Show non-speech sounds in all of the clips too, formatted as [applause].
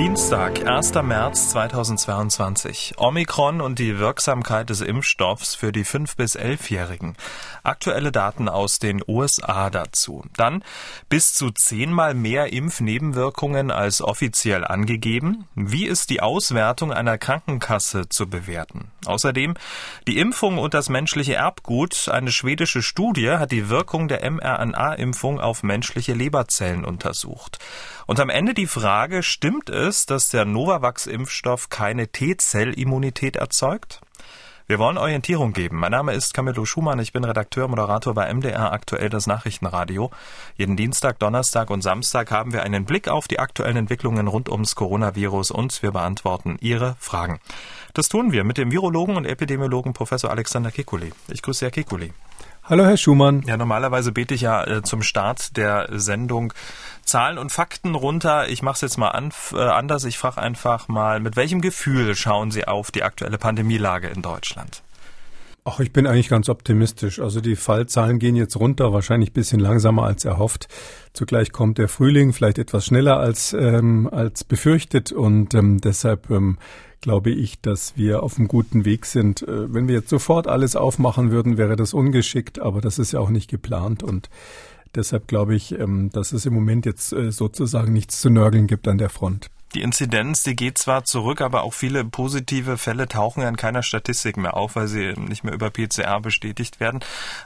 Dienstag, 1. März 2022. Omikron und die Wirksamkeit des Impfstoffs für die 5- bis 11-Jährigen. Aktuelle Daten aus den USA dazu. Dann bis zu zehnmal mehr Impfnebenwirkungen als offiziell angegeben. Wie ist die Auswertung einer Krankenkasse zu bewerten? Außerdem die Impfung und das menschliche Erbgut. Eine schwedische Studie hat die Wirkung der mRNA-Impfung auf menschliche Leberzellen untersucht. Und am Ende die Frage, stimmt es, dass der Novavax-Impfstoff keine T-Zell-Immunität erzeugt? Wir wollen Orientierung geben. Mein Name ist Camillo Schumann. Ich bin Redakteur, Moderator bei MDR aktuell das Nachrichtenradio. Jeden Dienstag, Donnerstag und Samstag haben wir einen Blick auf die aktuellen Entwicklungen rund ums Coronavirus und wir beantworten Ihre Fragen. Das tun wir mit dem Virologen und Epidemiologen Professor Alexander Kekulé. Ich grüße Herr Kekulé. Hallo, Herr Schumann. Ja, normalerweise bete ich ja äh, zum Start der Sendung Zahlen und Fakten runter. Ich mache es jetzt mal an, äh, anders. Ich frage einfach mal, mit welchem Gefühl schauen Sie auf die aktuelle Pandemielage in Deutschland? Ach, ich bin eigentlich ganz optimistisch. Also die Fallzahlen gehen jetzt runter, wahrscheinlich ein bisschen langsamer als erhofft. Zugleich kommt der Frühling vielleicht etwas schneller als, ähm, als befürchtet und ähm, deshalb ähm, glaube ich, dass wir auf einem guten Weg sind. Äh, wenn wir jetzt sofort alles aufmachen würden, wäre das ungeschickt, aber das ist ja auch nicht geplant und deshalb glaube ich, ähm, dass es im Moment jetzt äh, sozusagen nichts zu nörgeln gibt an der Front. Die Inzidenz, die geht zwar zurück, aber auch viele positive Fälle tauchen ja in keiner Statistik mehr auf, weil sie nicht mehr über PCR bestätigt werden.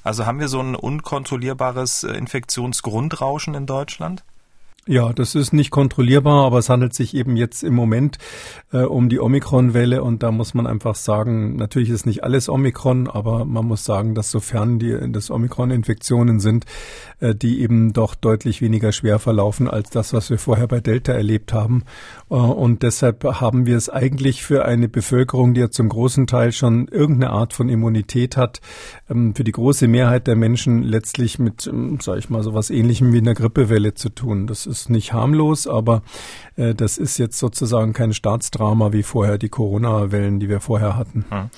Also haben wir so ein unkontrollierbares äh, Infektionsgrundrauschen in Deutschland? Ja, das ist nicht kontrollierbar, aber es handelt sich eben jetzt im Moment äh, um die Omikron-Welle und da muss man einfach sagen, natürlich ist nicht alles Omikron, aber man muss sagen, dass sofern die das Omikron-Infektionen sind, äh, die eben doch deutlich weniger schwer verlaufen als das, was wir vorher bei Delta erlebt haben. Äh, und deshalb haben wir es eigentlich für eine Bevölkerung, die ja zum großen Teil schon irgendeine Art von Immunität hat, ähm, für die große Mehrheit der Menschen letztlich mit, ähm, sage ich mal, so was Ähnlichem wie einer Grippewelle zu tun. Das ist nicht harmlos, aber äh, das ist jetzt sozusagen kein Staatsdrama wie vorher die Corona-Wellen, die wir vorher hatten. Hm.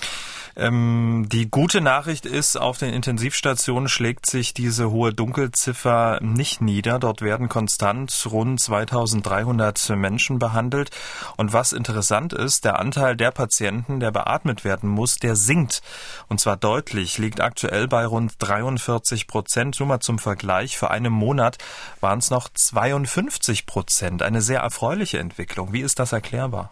Ähm, die gute Nachricht ist, auf den Intensivstationen schlägt sich diese hohe Dunkelziffer nicht nieder. Dort werden konstant rund 2300 Menschen behandelt. Und was interessant ist, der Anteil der Patienten, der beatmet werden muss, der sinkt. Und zwar deutlich, liegt aktuell bei rund 43 Prozent. Nur mal zum Vergleich, vor einem Monat waren es noch 52 Prozent. Eine sehr erfreuliche Entwicklung. Wie ist das erklärbar?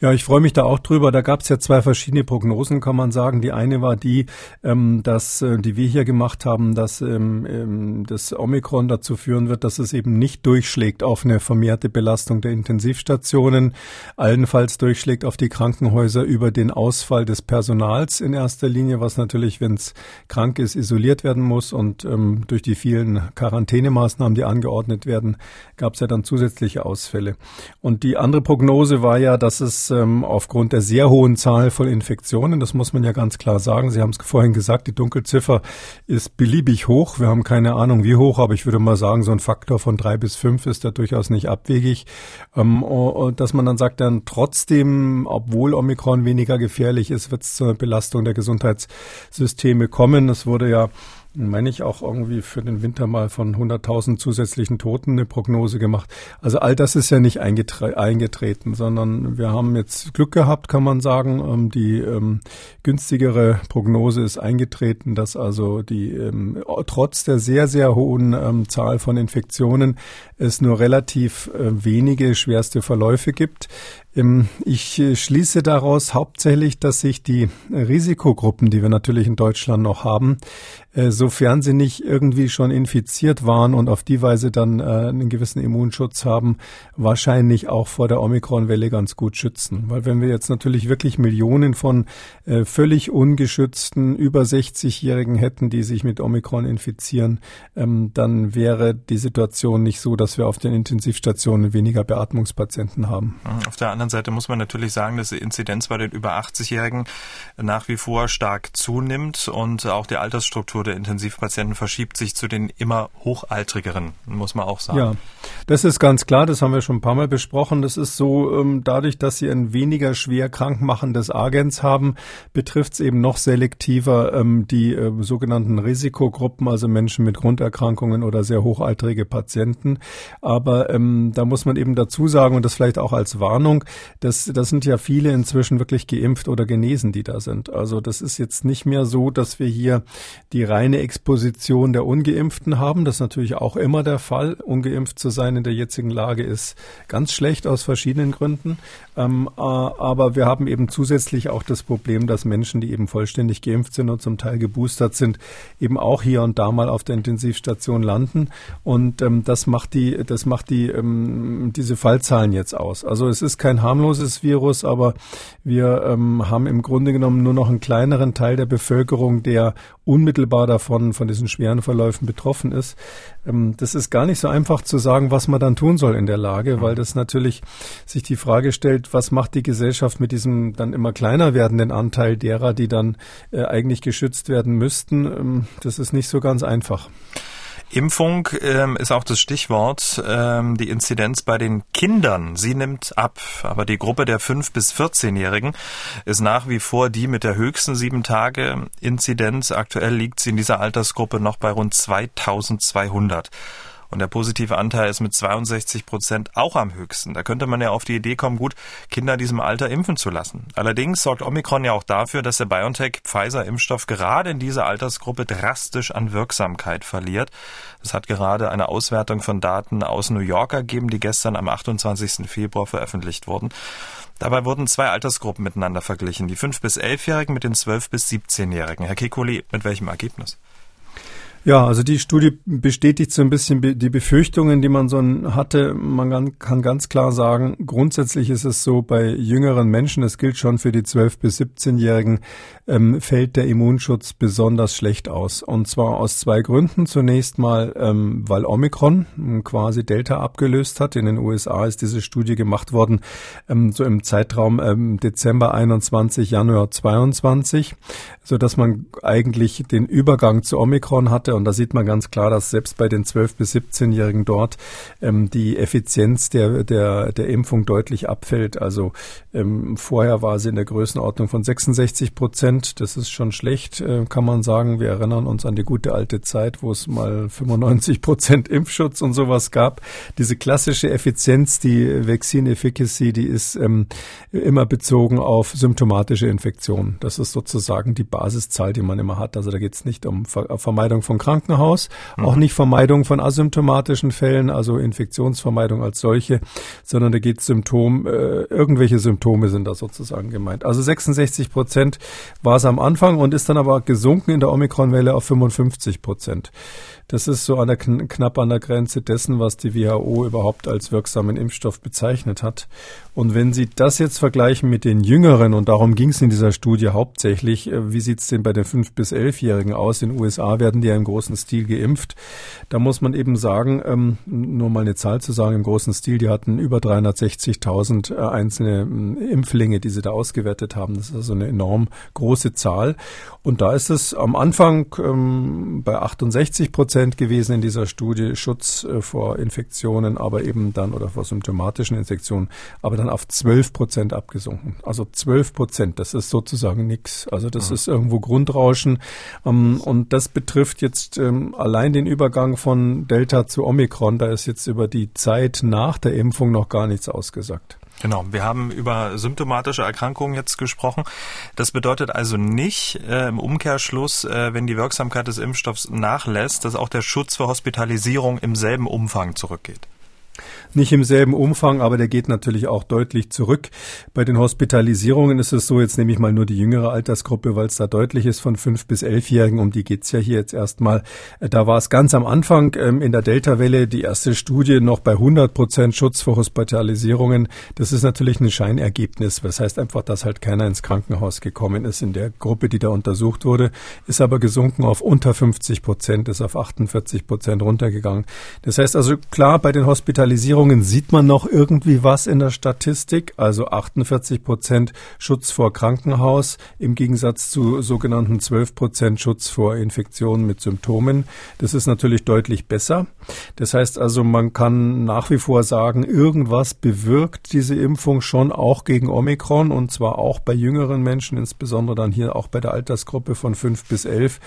Ja, ich freue mich da auch drüber. Da gab es ja zwei verschiedene Prognosen, kann man sagen. Die eine war die, ähm, dass äh, die wir hier gemacht haben, dass ähm, ähm, das Omikron dazu führen wird, dass es eben nicht durchschlägt auf eine vermehrte Belastung der Intensivstationen, allenfalls durchschlägt auf die Krankenhäuser über den Ausfall des Personals in erster Linie, was natürlich, wenn es krank ist, isoliert werden muss und ähm, durch die vielen Quarantänemaßnahmen, die angeordnet werden, gab es ja dann zusätzliche Ausfälle. Und die andere Prognose war ja, dass es ähm, aufgrund der sehr hohen Zahl von Infektionen, das muss man ja ganz klar sagen, Sie haben es vorhin gesagt, die Dunkelziffer ist beliebig hoch. Wir haben keine Ahnung wie hoch, aber ich würde mal sagen, so ein Faktor von drei bis fünf ist da durchaus nicht abwegig. Ähm, dass man dann sagt, dann trotzdem, obwohl Omikron weniger gefährlich ist, wird es zur Belastung der Gesundheitssysteme kommen. Es wurde ja meine ich, auch irgendwie für den Winter mal von 100.000 zusätzlichen Toten eine Prognose gemacht. Also all das ist ja nicht eingetre eingetreten, sondern wir haben jetzt Glück gehabt, kann man sagen. Ähm, die ähm, günstigere Prognose ist eingetreten, dass also die ähm, trotz der sehr, sehr hohen ähm, Zahl von Infektionen es nur relativ äh, wenige schwerste Verläufe gibt. Ähm, ich äh, schließe daraus hauptsächlich, dass sich die Risikogruppen, die wir natürlich in Deutschland noch haben, äh, sofern sie nicht irgendwie schon infiziert waren und auf die Weise dann äh, einen gewissen Immunschutz haben, wahrscheinlich auch vor der Omikron-Welle ganz gut schützen. Weil wenn wir jetzt natürlich wirklich Millionen von völlig ungeschützten über 60-Jährigen hätten, die sich mit Omikron infizieren, ähm, dann wäre die Situation nicht so, dass wir auf den Intensivstationen weniger Beatmungspatienten haben. Auf der anderen anderen Seite muss man natürlich sagen, dass die Inzidenz bei den über 80-Jährigen nach wie vor stark zunimmt und auch die Altersstruktur der Intensivpatienten verschiebt sich zu den immer hochaltrigeren, muss man auch sagen. Ja, das ist ganz klar, das haben wir schon ein paar Mal besprochen. Das ist so, ähm, dadurch, dass sie ein weniger schwer krankmachendes Agens haben, betrifft es eben noch selektiver ähm, die äh, sogenannten Risikogruppen, also Menschen mit Grunderkrankungen oder sehr hochaltrige Patienten. Aber ähm, da muss man eben dazu sagen, und das vielleicht auch als Warnung, dass das sind ja viele inzwischen wirklich geimpft oder genesen, die da sind. Also das ist jetzt nicht mehr so, dass wir hier die reine Exposition der Ungeimpften haben. Das ist natürlich auch immer der Fall. Ungeimpft zu sein in der jetzigen Lage ist ganz schlecht aus verschiedenen Gründen. Ähm, äh, aber wir haben eben zusätzlich auch das Problem, dass Menschen, die eben vollständig geimpft sind und zum Teil geboostert sind, eben auch hier und da mal auf der Intensivstation landen. Und ähm, das macht die, das macht die, ähm, diese Fallzahlen jetzt aus. Also es ist kein harmloses Virus, aber wir ähm, haben im Grunde genommen nur noch einen kleineren Teil der Bevölkerung, der unmittelbar davon, von diesen schweren Verläufen betroffen ist. Ähm, das ist gar nicht so einfach zu sagen, was man dann tun soll in der Lage, weil das natürlich sich die Frage stellt, was macht die Gesellschaft mit diesem dann immer kleiner werdenden Anteil derer, die dann äh, eigentlich geschützt werden müssten. Ähm, das ist nicht so ganz einfach. Impfung ähm, ist auch das Stichwort. Ähm, die Inzidenz bei den Kindern, sie nimmt ab. Aber die Gruppe der 5- bis 14-Jährigen ist nach wie vor die mit der höchsten sieben Tage Inzidenz. Aktuell liegt sie in dieser Altersgruppe noch bei rund 2200. Und der positive Anteil ist mit 62 Prozent auch am höchsten. Da könnte man ja auf die Idee kommen, gut, Kinder in diesem Alter impfen zu lassen. Allerdings sorgt Omikron ja auch dafür, dass der BioNTech-Pfizer-Impfstoff gerade in dieser Altersgruppe drastisch an Wirksamkeit verliert. Es hat gerade eine Auswertung von Daten aus New York ergeben, die gestern am 28. Februar veröffentlicht wurden. Dabei wurden zwei Altersgruppen miteinander verglichen, die 5- bis 11-Jährigen mit den 12- bis 17-Jährigen. Herr Kekulé, mit welchem Ergebnis? Ja, also die Studie bestätigt so ein bisschen die Befürchtungen, die man so hatte. Man kann ganz klar sagen, grundsätzlich ist es so, bei jüngeren Menschen, das gilt schon für die 12- bis 17-Jährigen, ähm, fällt der Immunschutz besonders schlecht aus. Und zwar aus zwei Gründen. Zunächst mal, ähm, weil Omikron ähm, quasi Delta abgelöst hat. In den USA ist diese Studie gemacht worden, ähm, so im Zeitraum ähm, Dezember 21, Januar 22, so dass man eigentlich den Übergang zu Omikron hatte und da sieht man ganz klar, dass selbst bei den 12- bis 17-Jährigen dort ähm, die Effizienz der, der, der Impfung deutlich abfällt. Also ähm, vorher war sie in der Größenordnung von 66 Prozent. Das ist schon schlecht, äh, kann man sagen. Wir erinnern uns an die gute alte Zeit, wo es mal 95 Prozent Impfschutz und sowas gab. Diese klassische Effizienz, die Vaccine Efficacy, die ist ähm, immer bezogen auf symptomatische Infektionen. Das ist sozusagen die Basiszahl, die man immer hat. Also da geht es nicht um Vermeidung von Krankenhaus, mhm. auch nicht Vermeidung von asymptomatischen Fällen, also Infektionsvermeidung als solche, sondern da geht es Symptom, äh, irgendwelche Symptome sind da sozusagen gemeint. Also 66 Prozent war es am Anfang und ist dann aber gesunken in der Omikronwelle auf 55 Prozent. Das ist so an der, knapp an der Grenze dessen, was die WHO überhaupt als wirksamen Impfstoff bezeichnet hat. Und wenn Sie das jetzt vergleichen mit den Jüngeren, und darum ging es in dieser Studie hauptsächlich, äh, wie sieht es denn bei den 5- bis 11-Jährigen aus? In den USA werden die ja im großen Stil geimpft. Da muss man eben sagen, ähm, nur mal eine Zahl zu sagen, im großen Stil, die hatten über 360.000 äh, einzelne äh, Impflinge, die sie da ausgewertet haben. Das ist also eine enorm große Zahl. Und da ist es am Anfang ähm, bei 68 Prozent Prozent gewesen in dieser Studie Schutz äh, vor Infektionen, aber eben dann oder vor symptomatischen Infektionen, aber dann auf 12 Prozent abgesunken. Also 12 Prozent, das ist sozusagen nichts. Also das mhm. ist irgendwo Grundrauschen. Ähm, und das betrifft jetzt ähm, allein den Übergang von Delta zu Omikron. Da ist jetzt über die Zeit nach der Impfung noch gar nichts ausgesagt. Genau, wir haben über symptomatische Erkrankungen jetzt gesprochen. Das bedeutet also nicht äh, im Umkehrschluss, äh, wenn die Wirksamkeit des Impfstoffs nachlässt, dass auch der Schutz vor Hospitalisierung im selben Umfang zurückgeht. Nicht im selben Umfang, aber der geht natürlich auch deutlich zurück. Bei den Hospitalisierungen ist es so, jetzt nehme ich mal nur die jüngere Altersgruppe, weil es da deutlich ist, von fünf bis elfjährigen, um die geht's ja hier jetzt erstmal. Da war es ganz am Anfang ähm, in der Delta-Welle die erste Studie noch bei 100 Prozent Schutz vor Hospitalisierungen. Das ist natürlich ein Scheinergebnis. Das heißt einfach, dass halt keiner ins Krankenhaus gekommen ist in der Gruppe, die da untersucht wurde, ist aber gesunken auf unter 50 Prozent, ist auf 48 Prozent runtergegangen. Das heißt also klar, bei den Hospitalisierungen Hospitalisierungen sieht man noch irgendwie was in der Statistik, also 48 Prozent Schutz vor Krankenhaus im Gegensatz zu sogenannten 12 Prozent Schutz vor Infektionen mit Symptomen. Das ist natürlich deutlich besser. Das heißt also, man kann nach wie vor sagen, irgendwas bewirkt diese Impfung schon auch gegen Omikron und zwar auch bei jüngeren Menschen, insbesondere dann hier auch bei der Altersgruppe von fünf bis elf,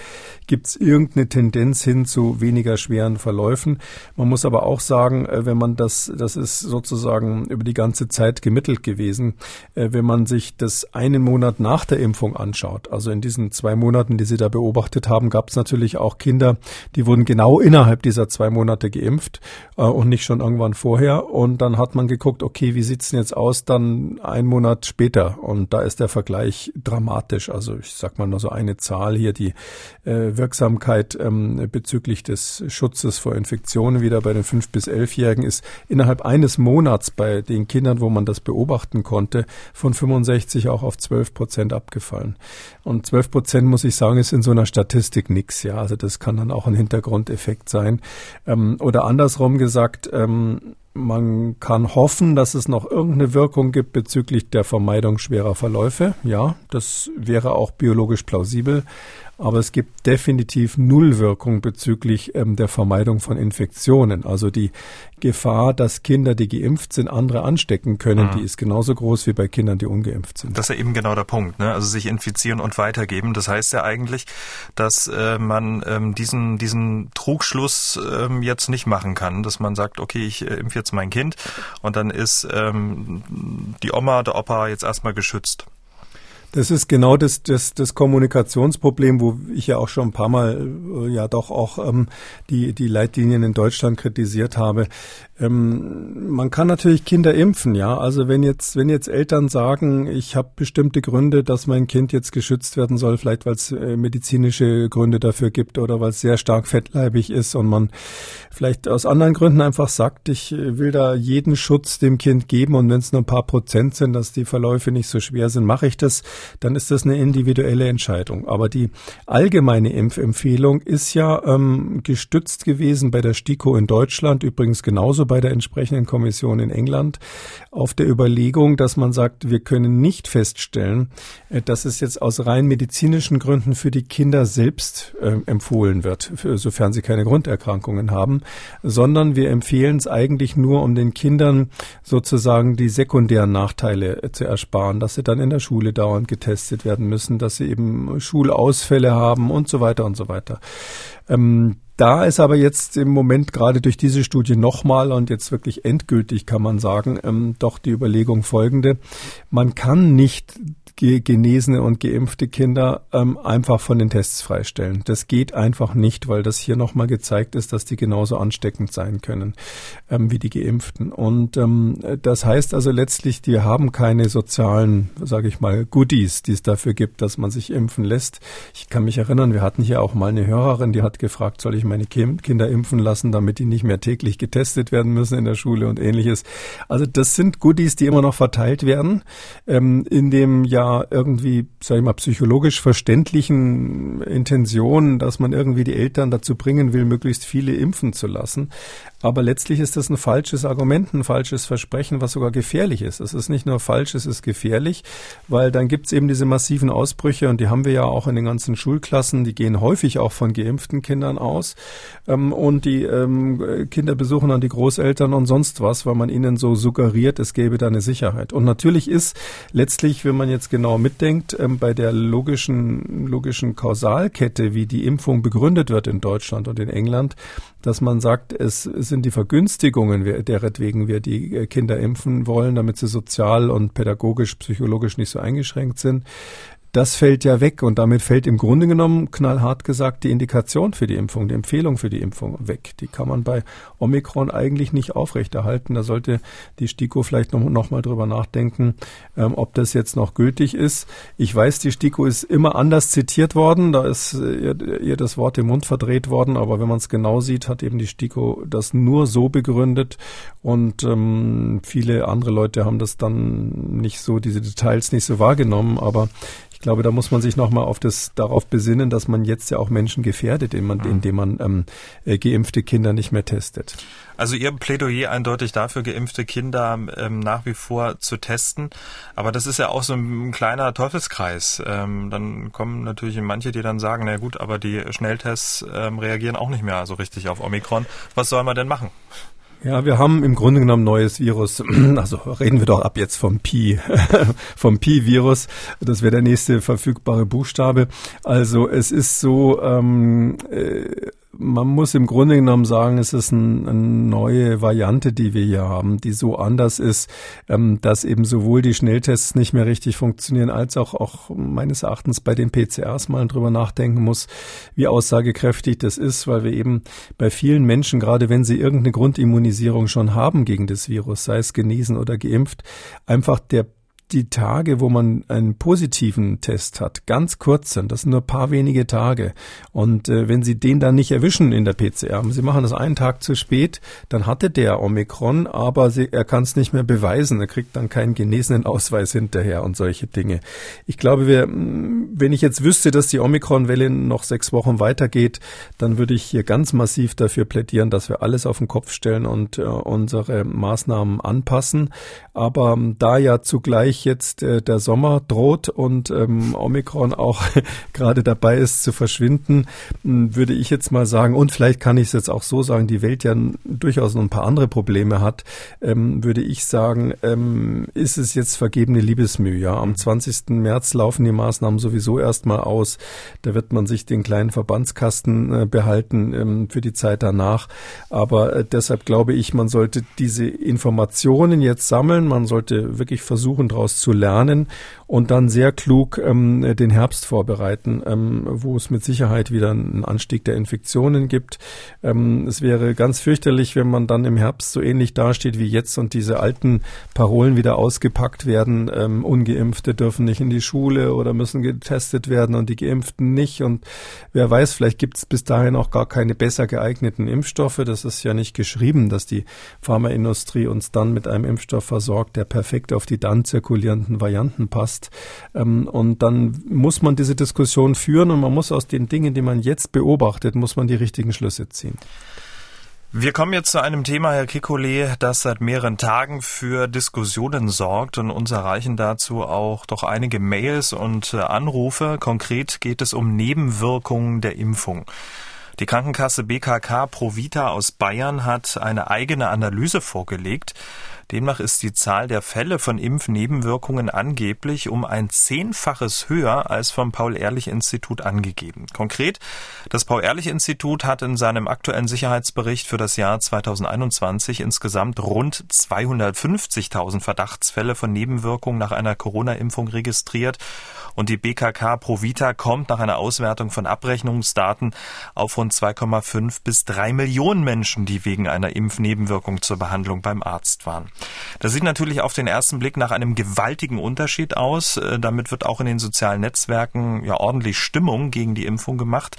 gibt es irgendeine Tendenz hin zu weniger schweren Verläufen. Man muss aber auch sagen, äh, wenn man das, das ist sozusagen über die ganze Zeit gemittelt gewesen, äh, wenn man sich das einen Monat nach der Impfung anschaut, also in diesen zwei Monaten, die Sie da beobachtet haben, gab es natürlich auch Kinder, die wurden genau innerhalb dieser zwei Monate geimpft äh, und nicht schon irgendwann vorher. Und dann hat man geguckt, okay, wie sieht's denn jetzt aus dann einen Monat später? Und da ist der Vergleich dramatisch. Also ich sag mal nur so eine Zahl hier, die äh, Wirksamkeit ähm, bezüglich des Schutzes vor Infektionen wieder bei den fünf bis elfjährigen ist innerhalb eines Monats bei den Kindern, wo man das beobachten konnte, von 65 auch auf 12 Prozent abgefallen. Und 12 Prozent, muss ich sagen, ist in so einer Statistik nichts. Ja, also das kann dann auch ein Hintergrundeffekt sein. Ähm, oder andersrum gesagt, ähm, man kann hoffen, dass es noch irgendeine Wirkung gibt bezüglich der Vermeidung schwerer Verläufe. Ja, das wäre auch biologisch plausibel aber es gibt definitiv Nullwirkung bezüglich ähm, der Vermeidung von Infektionen. Also die Gefahr, dass Kinder, die geimpft sind, andere anstecken können, mhm. die ist genauso groß wie bei Kindern, die ungeimpft sind. Das ist ja eben genau der Punkt, ne? also sich infizieren und weitergeben. Das heißt ja eigentlich, dass äh, man ähm, diesen, diesen Trugschluss ähm, jetzt nicht machen kann, dass man sagt, okay, ich äh, impfe jetzt mein Kind und dann ist ähm, die Oma, der Opa jetzt erstmal geschützt. Das ist genau das, das, das Kommunikationsproblem, wo ich ja auch schon ein paar Mal äh, ja doch auch ähm, die, die Leitlinien in Deutschland kritisiert habe. Ähm, man kann natürlich Kinder impfen, ja. Also wenn jetzt, wenn jetzt Eltern sagen, ich habe bestimmte Gründe, dass mein Kind jetzt geschützt werden soll, vielleicht weil es äh, medizinische Gründe dafür gibt oder weil es sehr stark fettleibig ist und man vielleicht aus anderen Gründen einfach sagt, ich äh, will da jeden Schutz dem Kind geben und wenn es nur ein paar Prozent sind, dass die Verläufe nicht so schwer sind, mache ich das, dann ist das eine individuelle Entscheidung. Aber die allgemeine Impfempfehlung ist ja ähm, gestützt gewesen bei der STIKO in Deutschland, übrigens genauso bei der entsprechenden Kommission in England auf der Überlegung, dass man sagt, wir können nicht feststellen, äh, dass es jetzt aus rein medizinischen Gründen für die Kinder selbst äh, empfohlen wird, für, sofern sie keine Grunderkrankungen haben, sondern wir empfehlen es eigentlich nur, um den Kindern sozusagen die sekundären Nachteile äh, zu ersparen, dass sie dann in der Schule dauernd getestet werden müssen, dass sie eben Schulausfälle haben und so weiter und so weiter. Ähm, da ist aber jetzt im Moment gerade durch diese Studie nochmal und jetzt wirklich endgültig kann man sagen, ähm, doch die Überlegung folgende. Man kann nicht genesene und geimpfte Kinder ähm, einfach von den Tests freistellen. Das geht einfach nicht, weil das hier nochmal gezeigt ist, dass die genauso ansteckend sein können ähm, wie die Geimpften. Und ähm, das heißt also letztlich, die haben keine sozialen, sage ich mal, Goodies, die es dafür gibt, dass man sich impfen lässt. Ich kann mich erinnern, wir hatten hier auch mal eine Hörerin, die hat gefragt, soll ich meine Kinder impfen lassen, damit die nicht mehr täglich getestet werden müssen in der Schule und ähnliches. Also das sind Goodies, die immer noch verteilt werden. Ähm, in dem Jahr irgendwie, sag ich mal, psychologisch verständlichen Intention, dass man irgendwie die Eltern dazu bringen will, möglichst viele impfen zu lassen. Aber letztlich ist das ein falsches Argument, ein falsches Versprechen, was sogar gefährlich ist. Es ist nicht nur falsch, es ist gefährlich, weil dann gibt es eben diese massiven Ausbrüche und die haben wir ja auch in den ganzen Schulklassen, die gehen häufig auch von geimpften Kindern aus. Ähm, und die ähm, Kinder besuchen dann die Großeltern und sonst was, weil man ihnen so suggeriert, es gäbe da eine Sicherheit. Und natürlich ist letztlich, wenn man jetzt genau mitdenkt, ähm, bei der logischen, logischen Kausalkette, wie die Impfung begründet wird in Deutschland und in England, dass man sagt, es sind die Vergünstigungen, deretwegen wir die äh, Kinder impfen wollen, damit sie sozial und pädagogisch, psychologisch nicht so eingeschränkt sind das fällt ja weg und damit fällt im Grunde genommen knallhart gesagt die Indikation für die Impfung, die Empfehlung für die Impfung weg. Die kann man bei Omikron eigentlich nicht aufrechterhalten. Da sollte die STIKO vielleicht noch, noch mal drüber nachdenken, ähm, ob das jetzt noch gültig ist. Ich weiß, die STIKO ist immer anders zitiert worden. Da ist ihr, ihr das Wort im Mund verdreht worden. Aber wenn man es genau sieht, hat eben die STIKO das nur so begründet und ähm, viele andere Leute haben das dann nicht so, diese Details nicht so wahrgenommen. Aber glaube, da muss man sich nochmal auf das, darauf besinnen, dass man jetzt ja auch Menschen gefährdet, indem man, indem man ähm, äh, geimpfte Kinder nicht mehr testet. Also Ihr Plädoyer eindeutig dafür, geimpfte Kinder ähm, nach wie vor zu testen. Aber das ist ja auch so ein, kleiner Teufelskreis. Ähm, dann kommen natürlich manche, die dann sagen, na gut, aber die Schnelltests ähm, reagieren auch nicht mehr so richtig auf Omikron. Was soll man denn machen? Ja, wir haben im Grunde genommen neues Virus. [clears throat] Also reden wir doch ab jetzt vom Pi, [laughs] vom Pi-Virus. Das wäre der nächste verfügbare Buchstabe. Also es ist so, ähm, äh, man muss im Grunde genommen sagen, es ist ein, eine neue Variante, die wir hier haben, die so anders ist, ähm, dass eben sowohl die Schnelltests nicht mehr richtig funktionieren, als auch, auch meines Erachtens bei den PCRs mal drüber nachdenken muss, wie aussagekräftig das ist, weil wir eben bei vielen Menschen, gerade wenn sie irgendeine Grundimmunisierung schon haben gegen das Virus, sei es genesen oder geimpft, einfach der die Tage, wo man einen positiven Test hat, ganz kurz sind. Das sind nur paar wenige Tage. Und äh, wenn Sie den dann nicht erwischen in der PCR, Sie machen das einen Tag zu spät, dann hatte der Omikron, aber sie, er kann es nicht mehr beweisen. Er kriegt dann keinen genesenen Ausweis hinterher und solche Dinge. Ich glaube, wir, wenn ich jetzt wüsste, dass die Omikron-Welle noch sechs Wochen weitergeht, dann würde ich hier ganz massiv dafür plädieren, dass wir alles auf den Kopf stellen und äh, unsere Maßnahmen anpassen. Aber da ja zugleich jetzt äh, der Sommer droht und ähm, Omikron auch [laughs] gerade dabei ist zu verschwinden, würde ich jetzt mal sagen, und vielleicht kann ich es jetzt auch so sagen, die Welt ja durchaus noch ein paar andere Probleme hat, ähm, würde ich sagen, ähm, ist es jetzt vergebene Liebesmühe. Ja? Am 20. März laufen die Maßnahmen sowieso erstmal aus. Da wird man sich den kleinen Verbandskasten äh, behalten ähm, für die Zeit danach. Aber äh, deshalb glaube ich, man sollte diese Informationen jetzt sammeln man sollte wirklich versuchen, daraus zu lernen und dann sehr klug ähm, den Herbst vorbereiten, ähm, wo es mit Sicherheit wieder einen Anstieg der Infektionen gibt. Ähm, es wäre ganz fürchterlich, wenn man dann im Herbst so ähnlich dasteht wie jetzt und diese alten Parolen wieder ausgepackt werden. Ähm, Ungeimpfte dürfen nicht in die Schule oder müssen getestet werden und die Geimpften nicht. Und wer weiß, vielleicht gibt es bis dahin auch gar keine besser geeigneten Impfstoffe. Das ist ja nicht geschrieben, dass die Pharmaindustrie uns dann mit einem Impfstoff versorgt der perfekt auf die dann zirkulierenden Varianten passt. Ähm, und dann muss man diese Diskussion führen und man muss aus den Dingen, die man jetzt beobachtet, muss man die richtigen Schlüsse ziehen. Wir kommen jetzt zu einem Thema, Herr Kikole, das seit mehreren Tagen für Diskussionen sorgt und uns erreichen dazu auch doch einige Mails und äh, Anrufe. Konkret geht es um Nebenwirkungen der Impfung. Die Krankenkasse BKK Provita aus Bayern hat eine eigene Analyse vorgelegt. Demnach ist die Zahl der Fälle von Impfnebenwirkungen angeblich um ein Zehnfaches höher als vom Paul-Ehrlich-Institut angegeben. Konkret, das Paul-Ehrlich-Institut hat in seinem aktuellen Sicherheitsbericht für das Jahr 2021 insgesamt rund 250.000 Verdachtsfälle von Nebenwirkungen nach einer Corona-Impfung registriert und die BKK Provita kommt nach einer Auswertung von Abrechnungsdaten auf rund 2,5 bis 3 Millionen Menschen, die wegen einer Impfnebenwirkung zur Behandlung beim Arzt waren. Das sieht natürlich auf den ersten Blick nach einem gewaltigen Unterschied aus. Äh, damit wird auch in den sozialen Netzwerken ja ordentlich Stimmung gegen die Impfung gemacht.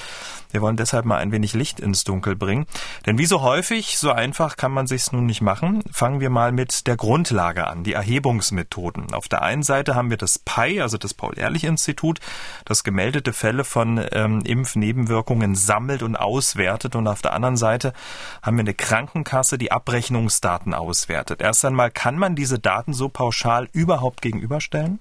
Wir wollen deshalb mal ein wenig Licht ins Dunkel bringen. Denn wie so häufig, so einfach kann man sich's nun nicht machen. Fangen wir mal mit der Grundlage an, die Erhebungsmethoden. Auf der einen Seite haben wir das PI, also das Paul-Ehrlich-Institut, das gemeldete Fälle von ähm, Impfnebenwirkungen sammelt und auswertet. Und auf der anderen Seite haben wir eine Krankenkasse, die Abrechnungsdaten auswertet. Erst einmal, kann man diese Daten so pauschal überhaupt gegenüberstellen?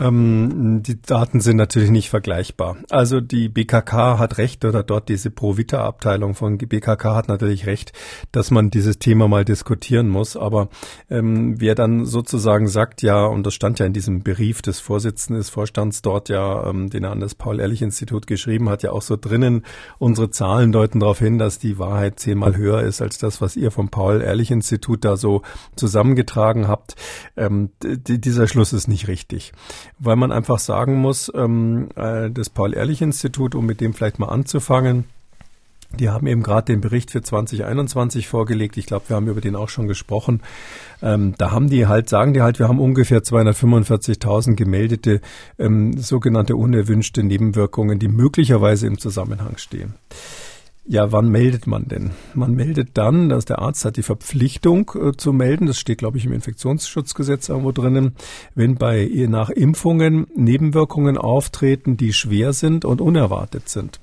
Ähm, die Daten sind natürlich nicht vergleichbar. Also die BKK hat recht oder dort diese Provita-Abteilung von BKK hat natürlich recht, dass man dieses Thema mal diskutieren muss. Aber ähm, wer dann sozusagen sagt, ja, und das stand ja in diesem Brief des Vorsitzenden des Vorstands dort ja, ähm, den er an das Paul-Ehrlich-Institut geschrieben hat, ja auch so drinnen, unsere Zahlen deuten darauf hin, dass die Wahrheit zehnmal höher ist als das, was ihr vom Paul-Ehrlich-Institut da so zusammengetragen habt. Ähm, dieser Schluss ist nicht richtig weil man einfach sagen muss, ähm, äh, das Paul-Ehrlich-Institut, um mit dem vielleicht mal anzufangen, die haben eben gerade den Bericht für 2021 vorgelegt. Ich glaube, wir haben über den auch schon gesprochen. Ähm, da haben die halt, sagen die halt, wir haben ungefähr 245.000 gemeldete ähm, sogenannte unerwünschte Nebenwirkungen, die möglicherweise im Zusammenhang stehen. Ja, wann meldet man denn? Man meldet dann, dass der Arzt hat die Verpflichtung äh, zu melden, das steht, glaube ich, im Infektionsschutzgesetz irgendwo drinnen, wenn bei nach Impfungen Nebenwirkungen auftreten, die schwer sind und unerwartet sind.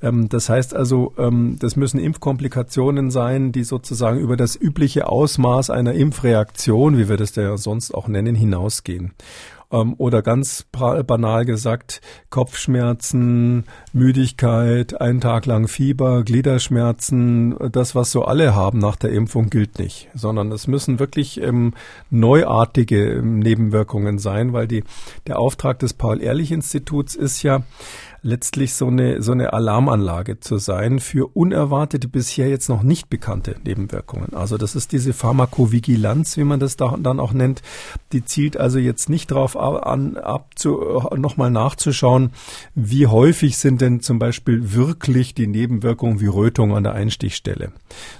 Ähm, das heißt also, ähm, das müssen Impfkomplikationen sein, die sozusagen über das übliche Ausmaß einer Impfreaktion, wie wir das ja sonst auch nennen, hinausgehen ähm, oder ganz banal gesagt Kopfschmerzen, Müdigkeit, einen Tag lang Fieber, Gliederschmerzen, das, was so alle haben nach der Impfung, gilt nicht, sondern es müssen wirklich ähm, neuartige ähm, Nebenwirkungen sein, weil die, der Auftrag des Paul-Ehrlich-Instituts ist ja, letztlich so eine, so eine Alarmanlage zu sein für unerwartete, bisher jetzt noch nicht bekannte Nebenwirkungen. Also das ist diese Pharmakovigilanz, wie man das da, dann auch nennt. Die zielt also jetzt nicht darauf an, ab zu, nochmal nachzuschauen, wie häufig sind denn zum Beispiel wirklich die Nebenwirkungen wie Rötung an der Einstichstelle.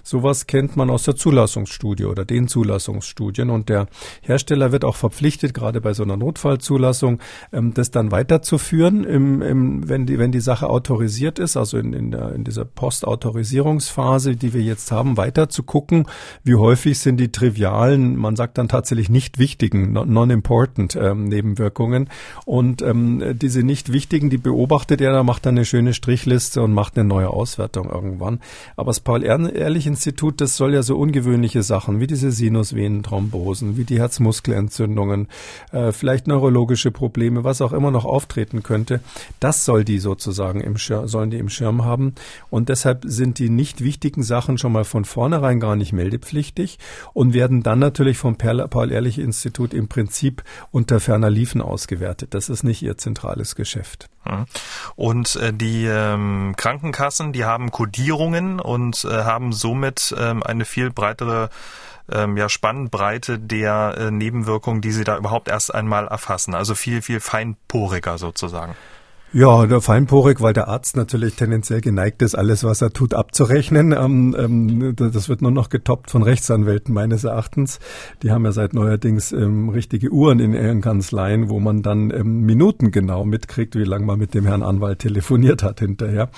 Sowas kennt man aus der Zulassungsstudie oder den Zulassungsstudien und der Hersteller wird auch verpflichtet, gerade bei so einer Notfallzulassung, ähm, das dann weiterzuführen im, im wenn die, wenn die Sache autorisiert ist, also in, in, der, in dieser Postautorisierungsphase, die wir jetzt haben, weiter zu gucken, wie häufig sind die trivialen, man sagt dann tatsächlich nicht wichtigen, non-important ähm, Nebenwirkungen. Und ähm, diese nicht wichtigen, die beobachtet er, da macht er eine schöne Strichliste und macht eine neue Auswertung irgendwann. Aber das Paul-Ehrlich-Institut, das soll ja so ungewöhnliche Sachen wie diese Sinusvenenthrombosen, wie die Herzmuskelentzündungen, äh, vielleicht neurologische Probleme, was auch immer noch auftreten könnte, das soll soll die sozusagen im Schirm, sollen die im Schirm haben. Und deshalb sind die nicht wichtigen Sachen schon mal von vornherein gar nicht meldepflichtig und werden dann natürlich vom Paul-Ehrlich-Institut im Prinzip unter ferner Liefen ausgewertet. Das ist nicht ihr zentrales Geschäft. Und äh, die ähm, Krankenkassen, die haben Kodierungen und äh, haben somit ähm, eine viel breitere ähm, ja, Spannbreite der äh, Nebenwirkungen, die sie da überhaupt erst einmal erfassen. Also viel, viel feinporiger sozusagen. Ja, der feinporig, weil der Arzt natürlich tendenziell geneigt ist, alles, was er tut, abzurechnen. Ähm, ähm, das wird nur noch getoppt von Rechtsanwälten meines Erachtens. Die haben ja seit neuerdings ähm, richtige Uhren in ihren Kanzleien, wo man dann ähm, Minuten genau mitkriegt, wie lange man mit dem Herrn Anwalt telefoniert hat hinterher.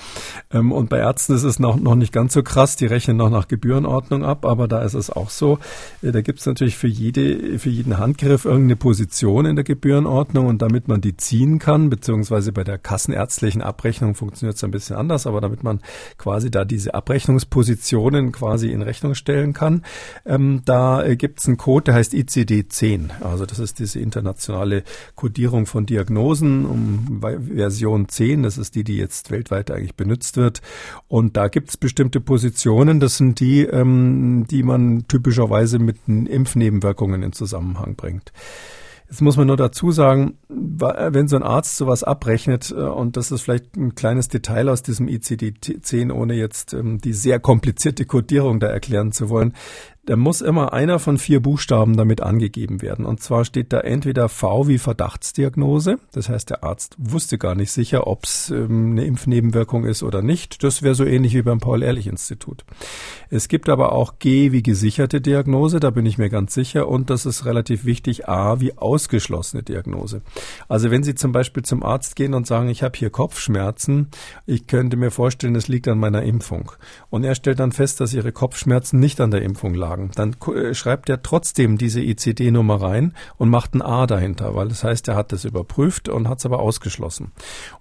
Ähm, und bei Ärzten ist es noch, noch nicht ganz so krass. Die rechnen noch nach Gebührenordnung ab, aber da ist es auch so. Äh, da gibt es natürlich für jede, für jeden Handgriff irgendeine Position in der Gebührenordnung und damit man die ziehen kann, beziehungsweise bei der kassenärztlichen Abrechnung funktioniert es ein bisschen anders, aber damit man quasi da diese Abrechnungspositionen quasi in Rechnung stellen kann, ähm, da äh, gibt es einen Code, der heißt ICD-10. Also das ist diese internationale Codierung von Diagnosen um Version 10. Das ist die, die jetzt weltweit eigentlich benutzt wird. Und da gibt es bestimmte Positionen. Das sind die, ähm, die man typischerweise mit Impfnebenwirkungen in Zusammenhang bringt. Jetzt muss man nur dazu sagen, wenn so ein Arzt sowas abrechnet, äh, und das ist vielleicht ein kleines Detail aus diesem ICD-10, ohne jetzt ähm, die sehr komplizierte Codierung da erklären zu wollen, da muss immer einer von vier Buchstaben damit angegeben werden. Und zwar steht da entweder V wie Verdachtsdiagnose, das heißt der Arzt wusste gar nicht sicher, ob es ähm, eine Impfnebenwirkung ist oder nicht. Das wäre so ähnlich wie beim Paul-Ehrlich-Institut. Es gibt aber auch G wie gesicherte Diagnose, da bin ich mir ganz sicher. Und das ist relativ wichtig, A wie ausgeschlossene Diagnose. Also wenn Sie zum Beispiel zum Arzt gehen und sagen, ich habe hier Kopfschmerzen, ich könnte mir vorstellen, es liegt an meiner Impfung. Und er stellt dann fest, dass Ihre Kopfschmerzen nicht an der Impfung lagen sagen. Dann äh, schreibt er trotzdem diese ICD-Nummer rein und macht ein A dahinter, weil das heißt, er hat das überprüft und hat es aber ausgeschlossen.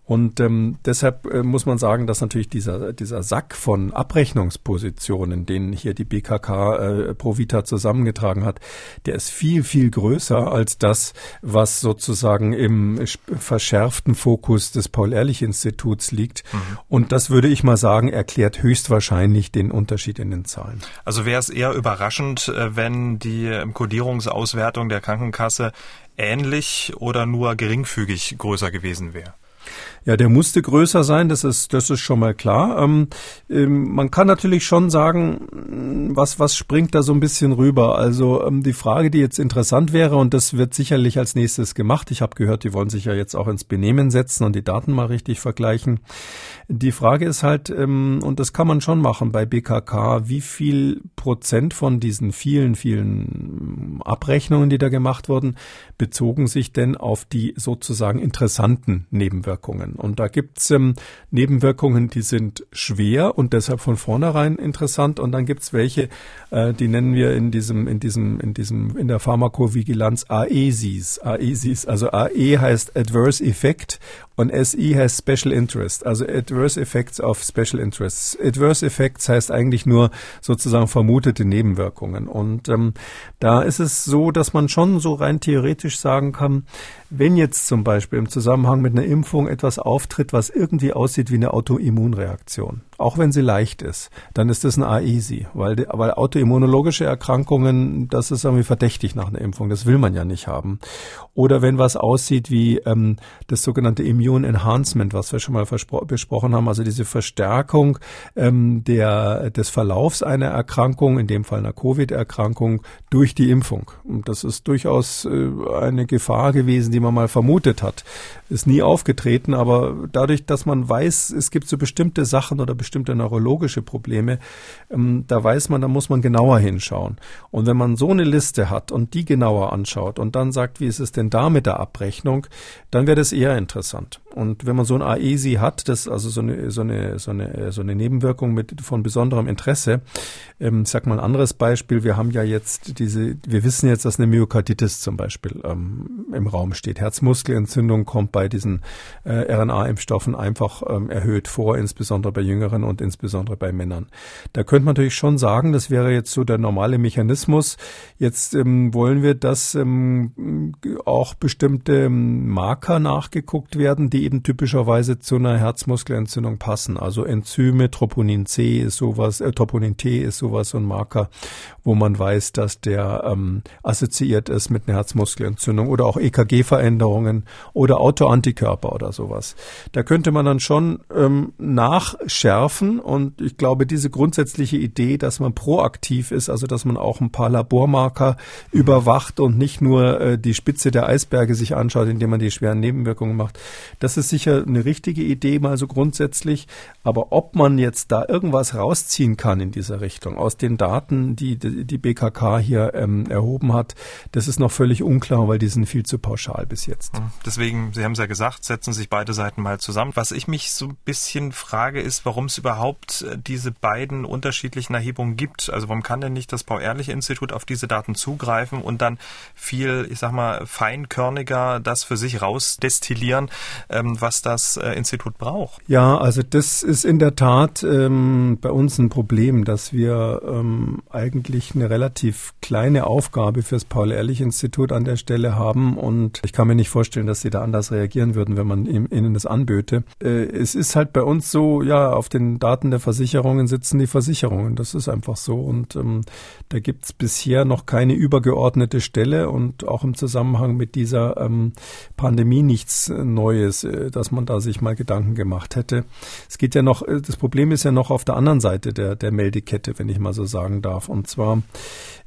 Und ähm, deshalb äh, muss man sagen, dass natürlich dieser, dieser Sack von Abrechnungspositionen, den hier die BKK äh, Provita zusammengetragen hat, der ist viel, viel größer als das, was sozusagen im verschärften Fokus des Paul-Ehrlich-Instituts liegt. Mhm. Und das würde ich mal sagen, erklärt höchstwahrscheinlich den Unterschied in den Zahlen. Also wäre es eher überraschend, äh, wenn die Kodierungsauswertung der Krankenkasse ähnlich oder nur geringfügig größer gewesen wäre. Ja, der musste größer sein, das ist, das ist schon mal klar. Ähm, ähm, man kann natürlich schon sagen, was, was springt da so ein bisschen rüber? Also ähm, die Frage, die jetzt interessant wäre, und das wird sicherlich als nächstes gemacht, ich habe gehört, die wollen sich ja jetzt auch ins Benehmen setzen und die Daten mal richtig vergleichen. Die Frage ist halt, ähm, und das kann man schon machen bei BKK, wie viel Prozent von diesen vielen, vielen Abrechnungen, die da gemacht wurden, bezogen sich denn auf die sozusagen interessanten Nebenwirkungen? Und da gibt's ähm, Nebenwirkungen, die sind schwer und deshalb von vornherein interessant. Und dann gibt's welche, äh, die nennen wir in diesem, in diesem, in diesem, in der Pharmakovigilanz AESIs. AESIs, also AE heißt Adverse Effect und SI heißt Special Interest, also Adverse Effects of Special Interests. Adverse Effects heißt eigentlich nur sozusagen vermutete Nebenwirkungen. Und ähm, da ist es so, dass man schon so rein theoretisch sagen kann, wenn jetzt zum Beispiel im Zusammenhang mit einer Impfung etwas auftritt, was irgendwie aussieht wie eine Autoimmunreaktion, auch wenn sie leicht ist, dann ist das ein AESI, weil, weil autoimmunologische Erkrankungen, das ist irgendwie verdächtig nach einer Impfung, das will man ja nicht haben. Oder wenn was aussieht wie ähm, das sogenannte Immune Enhancement, was wir schon mal besprochen haben, also diese Verstärkung ähm, der, des Verlaufs einer Erkrankung, in dem Fall einer Covid-Erkrankung, durch die Impfung. Und das ist durchaus äh, eine Gefahr gewesen, die man mal vermutet hat. Ist nie aufgetreten, aber dadurch, dass man weiß, es gibt so bestimmte Sachen oder bestimmte neurologische Probleme, ähm, da weiß man, da muss man genauer hinschauen. Und wenn man so eine Liste hat und die genauer anschaut und dann sagt, wie ist es denn da mit der Abrechnung, dann wäre das eher interessant. Und wenn man so ein AESI hat, das also so eine, so eine, so eine, so eine Nebenwirkung mit, von besonderem Interesse, ähm, ich sag mal ein anderes Beispiel, wir haben ja jetzt diese, wir wissen jetzt, dass eine Myokarditis zum Beispiel ähm, im Raum steht. Herzmuskelentzündung kommt bei diesen äh, RNA-Impfstoffen einfach ähm, erhöht vor, insbesondere bei Jüngeren und insbesondere bei Männern. Da könnte man natürlich schon sagen, das wäre jetzt so der normale Mechanismus. Jetzt ähm, wollen wir, dass ähm, auch bestimmte ähm, Marker nachgeguckt werden, die eben typischerweise zu einer Herzmuskelentzündung passen. Also Enzyme, Troponin C ist sowas, äh, Troponin T ist sowas, so ein Marker, wo man weiß, dass der ähm, assoziiert ist mit einer Herzmuskelentzündung oder auch EKG-Veränderungen oder Autoantikörper oder sowas. Da könnte man dann schon ähm, nachschärfen und ich glaube, diese grundsätzliche Idee, dass man proaktiv ist, also dass man auch ein paar Labormarker überwacht und nicht nur äh, die Spitze der Eisberge sich anschaut, indem man die schweren Nebenwirkungen macht, das ist sicher eine richtige Idee, mal so grundsätzlich. Aber ob man jetzt da irgendwas rausziehen kann in dieser Richtung aus den Daten, die die BKK hier ähm, erhoben hat, das ist noch völlig unklar, weil die sind viel zu pauschal bis jetzt. Hm. Deswegen, Sie haben es ja gesagt, setzen sich beide Seiten mal zusammen. Was ich mich so ein bisschen frage, ist, warum es überhaupt äh, diese beiden unterschiedlichen Erhebungen gibt. Also warum kann denn nicht das Paul-Ehrlich-Institut auf diese Daten zugreifen und dann viel, ich sag mal, feinkörniger das für sich rausdestillieren, ähm, was das äh, Institut braucht? Ja, also das ist in der Tat ähm, bei uns ein Problem, dass wir ähm, eigentlich eine relativ kleine Aufgabe fürs Paul-Ehrlich-Institut an der Stelle haben und ich kann mir nicht vorstellen, dass sie da anders reagieren würden, wenn man ihnen das anböte. Äh, es ist halt bei uns so, ja, auf den Daten der Versicherungen sitzen die Versicherungen. Das ist einfach so und ähm, da gibt's bisher noch keine übergeordnete Stelle und auch im Zusammenhang mit dieser ähm, Pandemie nichts Neues, äh, dass man da sich mal Gedanken gemacht hätte. Es geht ja noch, äh, das Problem ist ja noch auf der anderen Seite der, der Meldekette, wenn ich mal so sagen darf. Und zwar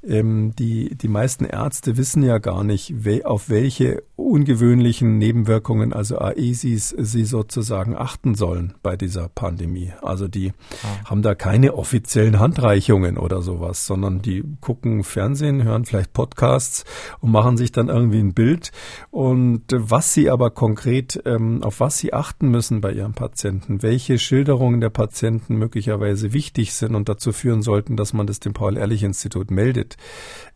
ähm, die, die meisten Ärzte wissen ja gar nicht, we, auf welche ungewöhnlichen Nebenwirkungen, also AESIs, sie sozusagen achten sollen bei dieser Pandemie. Also die ah. haben da keine offiziellen Handreichungen oder sowas, sondern die gucken Fernsehen, hören vielleicht Podcasts und machen sich dann irgendwie ein Bild. Und was sie aber konkret, ähm, auf was sie achten müssen bei ihren Patienten, welche Schilderungen der Patienten möglicherweise wichtig sind und dazu führen sollten, dass man das dem Paul-Ehrlich-Institut meldet,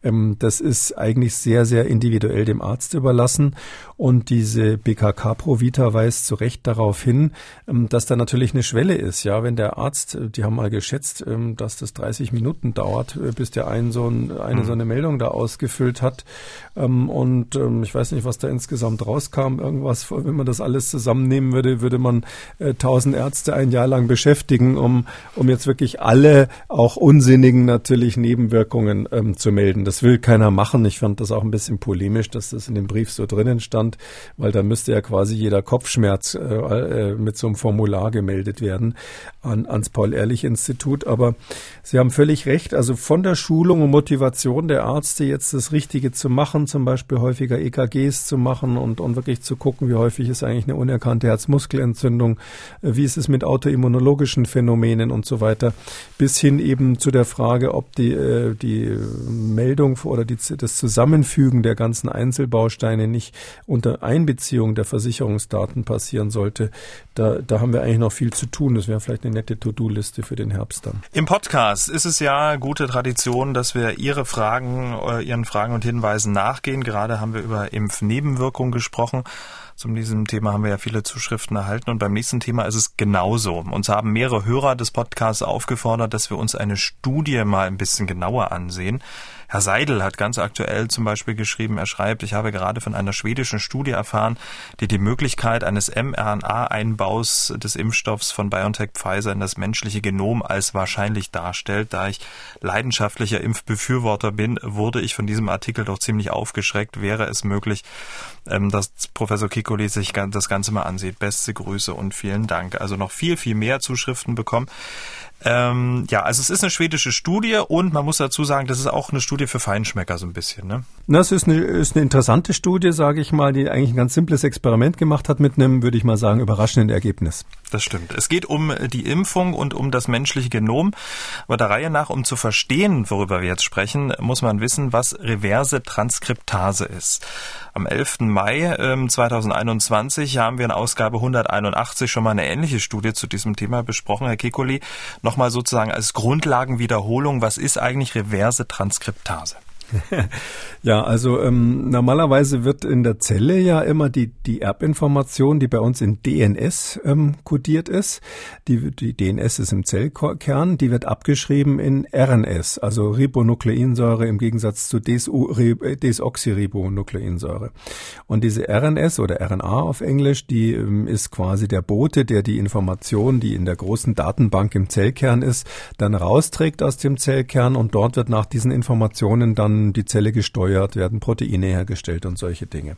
ähm, das ist eigentlich sehr, sehr individuell dem Arzt überlassen. Und diese BKK Provita weist zu Recht darauf hin, ähm, dass da natürlich eine Schwelle ist. Ja, wenn der Arzt, äh, die haben mal geschätzt, ähm, dass das 30 Minuten dauert, äh, bis der einen so ein, eine mhm. so eine Meldung da ausgefüllt hat. Und ich weiß nicht, was da insgesamt rauskam. Irgendwas, wenn man das alles zusammennehmen würde, würde man äh, tausend Ärzte ein Jahr lang beschäftigen, um, um jetzt wirklich alle auch unsinnigen natürlich Nebenwirkungen ähm, zu melden. Das will keiner machen. Ich fand das auch ein bisschen polemisch, dass das in dem Brief so drinnen stand, weil da müsste ja quasi jeder Kopfschmerz äh, äh, mit so einem Formular gemeldet werden an, ans Paul-Ehrlich-Institut. Aber Sie haben völlig recht. Also von der Schulung und Motivation der Ärzte jetzt das Richtige zu machen, zum Beispiel häufiger EKGs zu machen und, und wirklich zu gucken, wie häufig ist eigentlich eine unerkannte Herzmuskelentzündung, äh, wie ist es mit autoimmunologischen Phänomenen und so weiter, bis hin eben zu der Frage, ob die, äh, die Meldung oder die, das Zusammenfügen der ganzen Einzelbausteine nicht unter Einbeziehung der Versicherungsdaten passieren sollte. Da, da haben wir eigentlich noch viel zu tun. Das wäre vielleicht eine nette To-Do-Liste für den Herbst dann. Im Podcast ist es ja gute Tradition, dass wir Ihre Fragen, äh, Ihren Fragen und Hinweisen nachgehen. Gerade haben wir über Impfnebenwirkungen gesprochen. Zu diesem Thema haben wir ja viele Zuschriften erhalten und beim nächsten Thema ist es genauso. Uns haben mehrere Hörer des Podcasts aufgefordert, dass wir uns eine Studie mal ein bisschen genauer ansehen. Herr Seidel hat ganz aktuell zum Beispiel geschrieben, er schreibt, ich habe gerade von einer schwedischen Studie erfahren, die die Möglichkeit eines mRNA-Einbaus des Impfstoffs von BioNTech Pfizer in das menschliche Genom als wahrscheinlich darstellt. Da ich leidenschaftlicher Impfbefürworter bin, wurde ich von diesem Artikel doch ziemlich aufgeschreckt. Wäre es möglich, ähm, dass Professor Kikoli sich das Ganze mal ansieht. Beste Grüße und vielen Dank. Also noch viel, viel mehr Zuschriften bekommen. Ähm, ja, also es ist eine schwedische Studie und man muss dazu sagen, das ist auch eine Studie für Feinschmecker so ein bisschen. Ne? Das ist eine, ist eine interessante Studie, sage ich mal, die eigentlich ein ganz simples Experiment gemacht hat mit einem, würde ich mal sagen, überraschenden Ergebnis. Das stimmt. Es geht um die Impfung und um das menschliche Genom. Aber der Reihe nach, um zu verstehen, worüber wir jetzt sprechen, muss man wissen, was reverse Transkriptase ist. Am 11. Mai ähm, 2021 haben wir in Ausgabe 181 schon mal eine ähnliche Studie zu diesem Thema besprochen, Herr Kekoli. Nochmal sozusagen als Grundlagenwiederholung, was ist eigentlich reverse Transkriptase? [laughs] ja, also ähm, normalerweise wird in der Zelle ja immer die, die Erbinformation, die bei uns in DNS ähm, kodiert ist, die, die DNS ist im Zellkern, die wird abgeschrieben in RNS, also Ribonukleinsäure im Gegensatz zu Desoxyribonukleinsäure. Und diese RNS oder RNA auf Englisch, die ähm, ist quasi der Bote, der die Information, die in der großen Datenbank im Zellkern ist, dann rausträgt aus dem Zellkern und dort wird nach diesen Informationen dann die Zelle gesteuert, werden Proteine hergestellt und solche Dinge.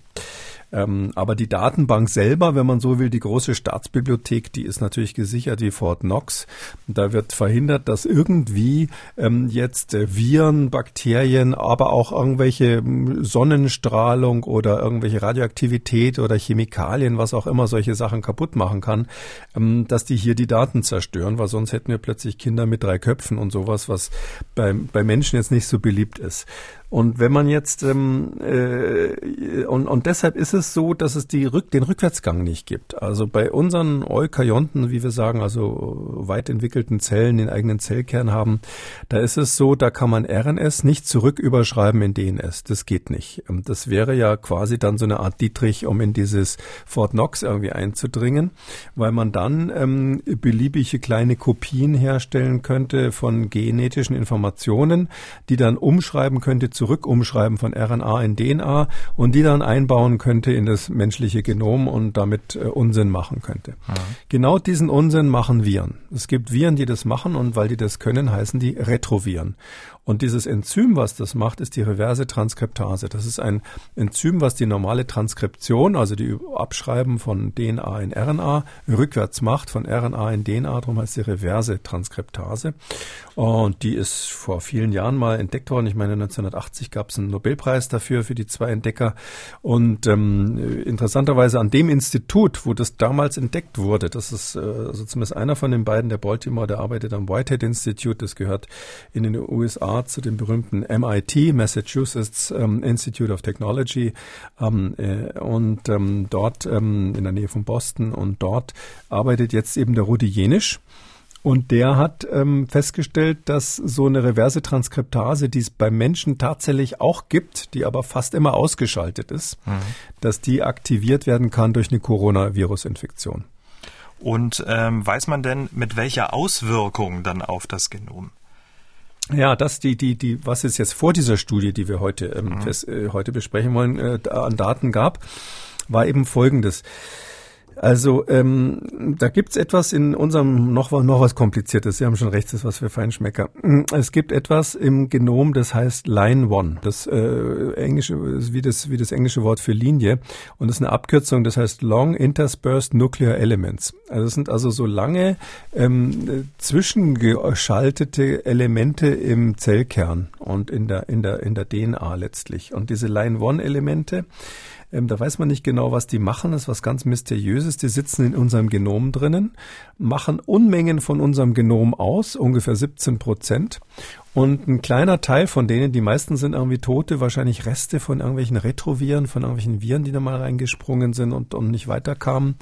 Ähm, aber die Datenbank selber, wenn man so will, die große Staatsbibliothek, die ist natürlich gesichert wie Fort Knox. Da wird verhindert, dass irgendwie ähm, jetzt äh, Viren, Bakterien, aber auch irgendwelche Sonnenstrahlung oder irgendwelche Radioaktivität oder Chemikalien, was auch immer solche Sachen kaputt machen kann, ähm, dass die hier die Daten zerstören, weil sonst hätten wir plötzlich Kinder mit drei Köpfen und sowas, was bei, bei Menschen jetzt nicht so beliebt ist. Und wenn man jetzt ähm, äh, und, und deshalb ist es so, dass es die Rück, den Rückwärtsgang nicht gibt. Also bei unseren Eukaryonten, wie wir sagen, also weit entwickelten Zellen, den eigenen Zellkern haben, da ist es so, da kann man RNS nicht zurück überschreiben in DNS. Das geht nicht. Ähm, das wäre ja quasi dann so eine Art Dietrich, um in dieses Fort Knox irgendwie einzudringen, weil man dann ähm, beliebige kleine Kopien herstellen könnte von genetischen Informationen, die dann umschreiben könnte zu zurück umschreiben von RNA in DNA und die dann einbauen könnte in das menschliche Genom und damit äh, Unsinn machen könnte. Mhm. Genau diesen Unsinn machen Viren. Es gibt Viren, die das machen und weil die das können, heißen die Retroviren. Und dieses Enzym, was das macht, ist die reverse Transkriptase. Das ist ein Enzym, was die normale Transkription, also die Abschreiben von DNA in RNA, rückwärts macht, von RNA in DNA. Darum heißt sie reverse Transkriptase. Und die ist vor vielen Jahren mal entdeckt worden. Ich meine, 1980 gab es einen Nobelpreis dafür, für die zwei Entdecker. Und ähm, interessanterweise an dem Institut, wo das damals entdeckt wurde, das ist äh, also zumindest einer von den beiden, der Baltimore, der arbeitet am Whitehead Institute, das gehört in den USA Art zu dem berühmten MIT, Massachusetts ähm, Institute of Technology, ähm, äh, und ähm, dort ähm, in der Nähe von Boston. Und dort arbeitet jetzt eben der Rudi Jenisch. Und der hat ähm, festgestellt, dass so eine reverse Transkriptase, die es beim Menschen tatsächlich auch gibt, die aber fast immer ausgeschaltet ist, mhm. dass die aktiviert werden kann durch eine Coronavirus-Infektion. Und ähm, weiß man denn, mit welcher Auswirkung dann auf das Genom? Ja, das die die die was es jetzt vor dieser Studie, die wir heute ähm, mhm. fest, äh, heute besprechen wollen, äh, an Daten gab, war eben Folgendes. Also ähm, da gibt's etwas in unserem noch, noch was Kompliziertes. Sie haben schon recht, das ist was für Feinschmecker. Es gibt etwas im Genom, das heißt Line One. Das äh, englische wie das wie das englische Wort für Linie und das ist eine Abkürzung. Das heißt Long Interspersed Nuclear Elements. Also das sind also so lange ähm, zwischengeschaltete Elemente im Zellkern. und in der, in der, in der DNA letztlich. Und diese Line-One-Elemente, ähm, da weiß man nicht genau, was die machen. Das ist was ganz Mysteriöses. Die sitzen in unserem Genom drinnen, machen Unmengen von unserem Genom aus, ungefähr 17 Prozent. Und ein kleiner Teil von denen, die meisten sind irgendwie Tote, wahrscheinlich Reste von irgendwelchen Retroviren, von irgendwelchen Viren, die da mal reingesprungen sind und, und nicht weiterkamen.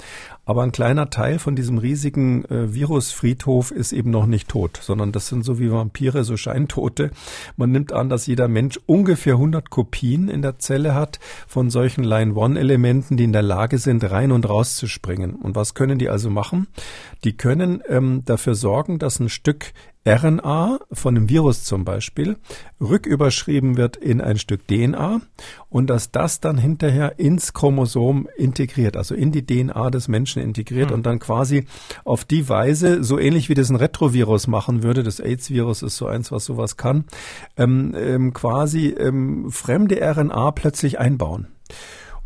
Aber ein kleiner Teil von diesem riesigen äh, Virusfriedhof ist eben noch nicht tot, sondern das sind so wie Vampire, so Scheintote. Man nimmt an, dass jeder Mensch ungefähr 100 Kopien in der Zelle hat von solchen Line-One-Elementen, die in der Lage sind, rein und raus zu springen. Und was können die also machen? Die können ähm, dafür sorgen, dass ein Stück RNA von einem Virus zum Beispiel rücküberschrieben wird in ein Stück DNA und dass das dann hinterher ins Chromosom integriert, also in die DNA des Menschen integriert mhm. und dann quasi auf die Weise, so ähnlich wie das ein Retrovirus machen würde, das AIDS-Virus ist so eins, was sowas kann, ähm, ähm, quasi ähm, fremde RNA plötzlich einbauen.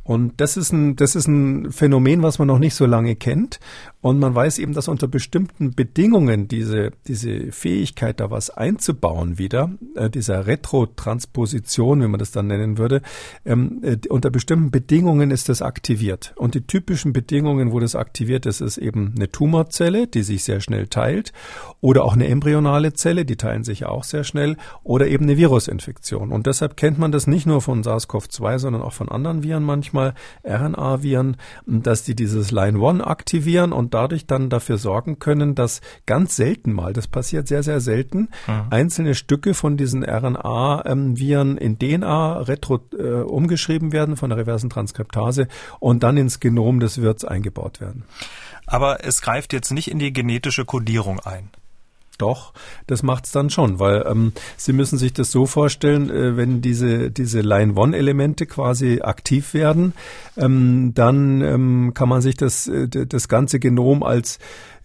Und das ist ein, das ist ein Phänomen, was man noch nicht so lange kennt. Und man weiß eben, dass unter bestimmten Bedingungen diese, diese Fähigkeit, da was einzubauen wieder, äh, dieser Retrotransposition, wie man das dann nennen würde, ähm, äh, unter bestimmten Bedingungen ist das aktiviert. Und die typischen Bedingungen, wo das aktiviert ist, ist eben eine Tumorzelle, die sich sehr schnell teilt, oder auch eine embryonale Zelle, die teilen sich auch sehr schnell, oder eben eine Virusinfektion. Und deshalb kennt man das nicht nur von SARS-CoV-2, sondern auch von anderen Viren manchmal, RNA-Viren, dass die dieses Line-1 aktivieren und dadurch dann dafür sorgen können, dass ganz selten mal, das passiert sehr, sehr selten, mhm. einzelne Stücke von diesen RNA-Viren in DNA retro äh, umgeschrieben werden von der reversen Transkriptase und dann ins Genom des Wirts eingebaut werden. Aber es greift jetzt nicht in die genetische Kodierung ein. Doch, das macht's dann schon, weil ähm, Sie müssen sich das so vorstellen, äh, wenn diese diese Line-One-Elemente quasi aktiv werden, ähm, dann ähm, kann man sich das äh, das ganze Genom als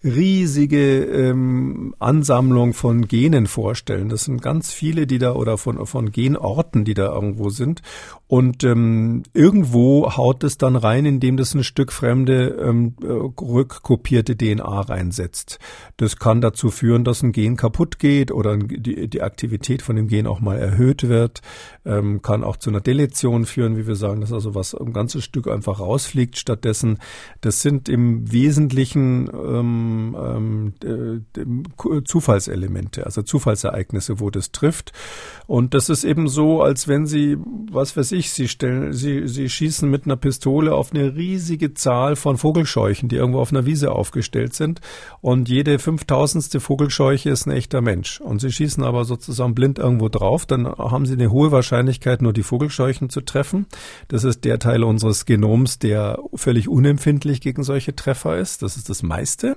riesige ähm, Ansammlung von Genen vorstellen. Das sind ganz viele, die da oder von, von Genorten, die da irgendwo sind. Und ähm, irgendwo haut es dann rein, indem das ein Stück fremde ähm, rückkopierte DNA reinsetzt. Das kann dazu führen, dass ein Gen kaputt geht oder die, die Aktivität von dem Gen auch mal erhöht wird. Ähm, kann auch zu einer Deletion führen, wie wir sagen, dass also was ein ganzes Stück einfach rausfliegt. Stattdessen, das sind im Wesentlichen ähm, ähm, äh, Zufallselemente, also Zufallsereignisse, wo das trifft. Und das ist eben so, als wenn Sie, was weiß ich, Sie stellen, Sie, Sie schießen mit einer Pistole auf eine riesige Zahl von Vogelscheuchen, die irgendwo auf einer Wiese aufgestellt sind. Und jede fünftausendste Vogelscheuche ist ein echter Mensch. Und Sie schießen aber sozusagen blind irgendwo drauf, dann haben Sie eine hohe Wahrscheinlichkeit, nur die Vogelscheuchen zu treffen. Das ist der Teil unseres Genoms, der völlig unempfindlich gegen solche Treffer ist. Das ist das meiste.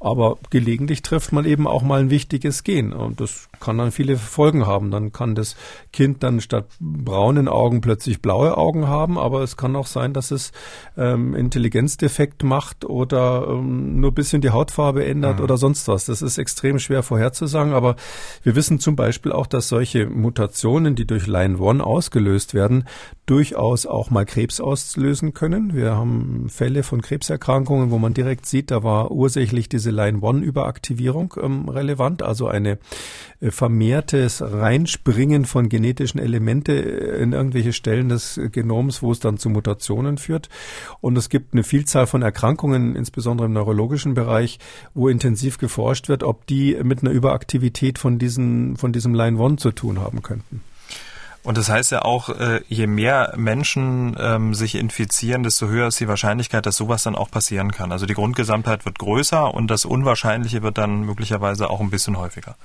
Aber gelegentlich trifft man eben auch mal ein wichtiges Gen. Und das kann dann viele Folgen haben. Dann kann das Kind dann statt braunen Augen plötzlich blaue Augen haben. Aber es kann auch sein, dass es ähm, Intelligenzdefekt macht oder ähm, nur ein bisschen die Hautfarbe ändert mhm. oder sonst was. Das ist extrem schwer vorherzusagen. Aber wir wissen zum Beispiel auch, dass solche Mutationen, die durch Line One ausgelöst werden, durchaus auch mal Krebs auslösen können. Wir haben Fälle von Krebserkrankungen, wo man direkt sieht, da war ursächlich diese Line-1-Überaktivierung ähm, relevant, also eine äh, vermehrtes Reinspringen von genetischen Elemente äh, in irgendwelche Stellen des Genoms, wo es dann zu Mutationen führt. Und es gibt eine Vielzahl von Erkrankungen, insbesondere im neurologischen Bereich, wo intensiv geforscht wird, ob die mit einer Überaktivität von, diesen, von diesem Line-1 zu tun haben könnten. Und das heißt ja auch, äh, je mehr Menschen ähm, sich infizieren, desto höher ist die Wahrscheinlichkeit, dass sowas dann auch passieren kann. Also die Grundgesamtheit wird größer und das Unwahrscheinliche wird dann möglicherweise auch ein bisschen häufiger.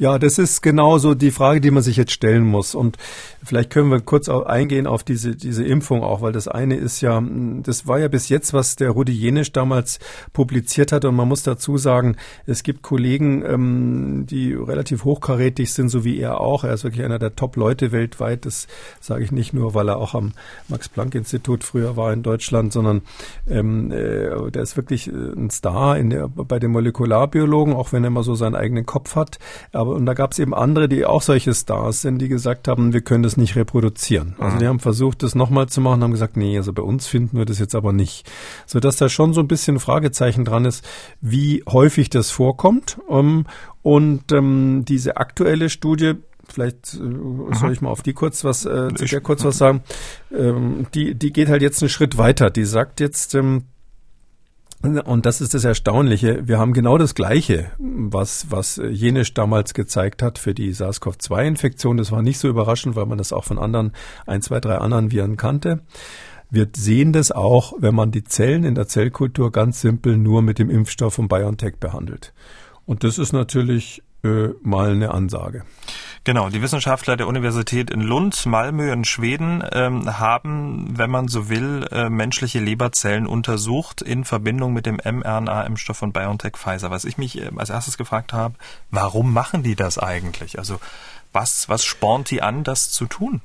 Ja, das ist genauso die Frage, die man sich jetzt stellen muss. Und vielleicht können wir kurz eingehen auf diese, diese Impfung auch, weil das eine ist ja, das war ja bis jetzt, was der Rudi Jenisch damals publiziert hat. Und man muss dazu sagen, es gibt Kollegen, ähm, die relativ hochkarätig sind, so wie er auch. Er ist wirklich einer der Top-Leute weltweit. Das sage ich nicht nur, weil er auch am Max-Planck-Institut früher war in Deutschland, sondern ähm, äh, der ist wirklich äh, ein Star in der, bei den Molekularbiologen, auch wenn er immer so seinen eigenen Kopf hat. Aber aber, und da gab es eben andere, die auch solche Stars sind, die gesagt haben, wir können das nicht reproduzieren. Also mhm. die haben versucht, das nochmal zu machen, haben gesagt, nee, also bei uns finden wir das jetzt aber nicht. So dass da schon so ein bisschen Fragezeichen dran ist, wie häufig das vorkommt. Um, und ähm, diese aktuelle Studie vielleicht äh, soll ich mal auf die kurz was, äh, zu der kurz was sagen. Ähm, die, die geht halt jetzt einen Schritt weiter. Die sagt jetzt, ähm, und das ist das Erstaunliche. Wir haben genau das Gleiche, was, was Jenisch damals gezeigt hat für die SARS-CoV-2-Infektion. Das war nicht so überraschend, weil man das auch von anderen, ein, zwei, drei anderen Viren kannte. Wir sehen das auch, wenn man die Zellen in der Zellkultur ganz simpel nur mit dem Impfstoff von BioNTech behandelt. Und das ist natürlich äh, mal eine Ansage. Genau, die Wissenschaftler der Universität in Lund, Malmö und Schweden ähm, haben, wenn man so will, äh, menschliche Leberzellen untersucht in Verbindung mit dem mRNA-Impfstoff von BioNTech Pfizer. Was ich mich äh, als erstes gefragt habe, warum machen die das eigentlich? Also was, was spornt die an, das zu tun?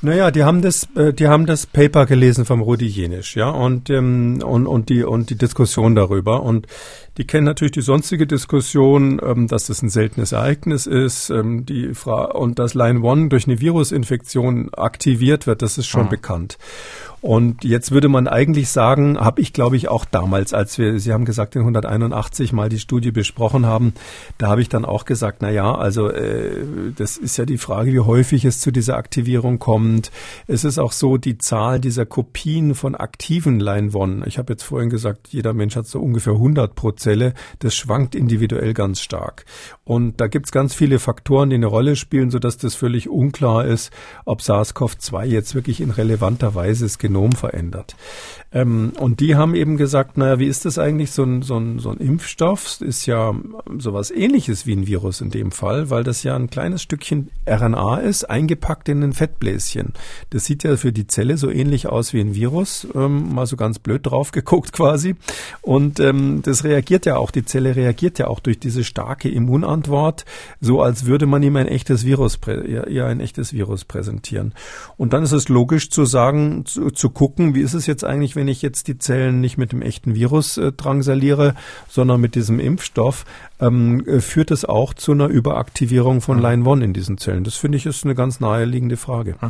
Naja, die haben das, äh, die haben das Paper gelesen vom Rudi Jenisch, ja, und, ähm, und, und die, und die Diskussion darüber. Und die kennen natürlich die sonstige Diskussion, ähm, dass das ein seltenes Ereignis ist, ähm, die Fra und dass Line One durch eine Virusinfektion aktiviert wird, das ist schon mhm. bekannt. Und jetzt würde man eigentlich sagen, habe ich glaube ich auch damals, als wir, Sie haben gesagt, in 181 mal die Studie besprochen haben, da habe ich dann auch gesagt, na ja, also äh, das ist ja die Frage, wie häufig es zu dieser Aktivierung kommt. Es ist auch so, die Zahl dieser Kopien von aktiven Line-One, ich habe jetzt vorhin gesagt, jeder Mensch hat so ungefähr 100 pro Zelle, das schwankt individuell ganz stark. Und da gibt es ganz viele Faktoren, die eine Rolle spielen, sodass das völlig unklar ist, ob SARS-CoV-2 jetzt wirklich in relevanter Weise das Genom verändert. Ähm, und die haben eben gesagt, naja, wie ist das eigentlich? So ein, so, ein, so ein Impfstoff ist ja sowas ähnliches wie ein Virus in dem Fall, weil das ja ein kleines Stückchen RNA ist, eingepackt in ein Fettbläschen. Das sieht ja für die Zelle so ähnlich aus wie ein Virus, ähm, mal so ganz blöd drauf geguckt quasi. Und ähm, das reagiert ja auch, die Zelle reagiert ja auch durch diese starke Immunantwort, so als würde man ihm ein echtes Virus, ja, ein echtes Virus präsentieren. Und dann ist es logisch zu sagen, zu, zu gucken, wie ist es jetzt eigentlich, wenn ich jetzt die Zellen nicht mit dem echten Virus äh, drangsaliere, sondern mit diesem Impfstoff, ähm, äh, führt es auch zu einer Überaktivierung von mhm. Line-1 in diesen Zellen? Das finde ich ist eine ganz naheliegende Frage. Mhm.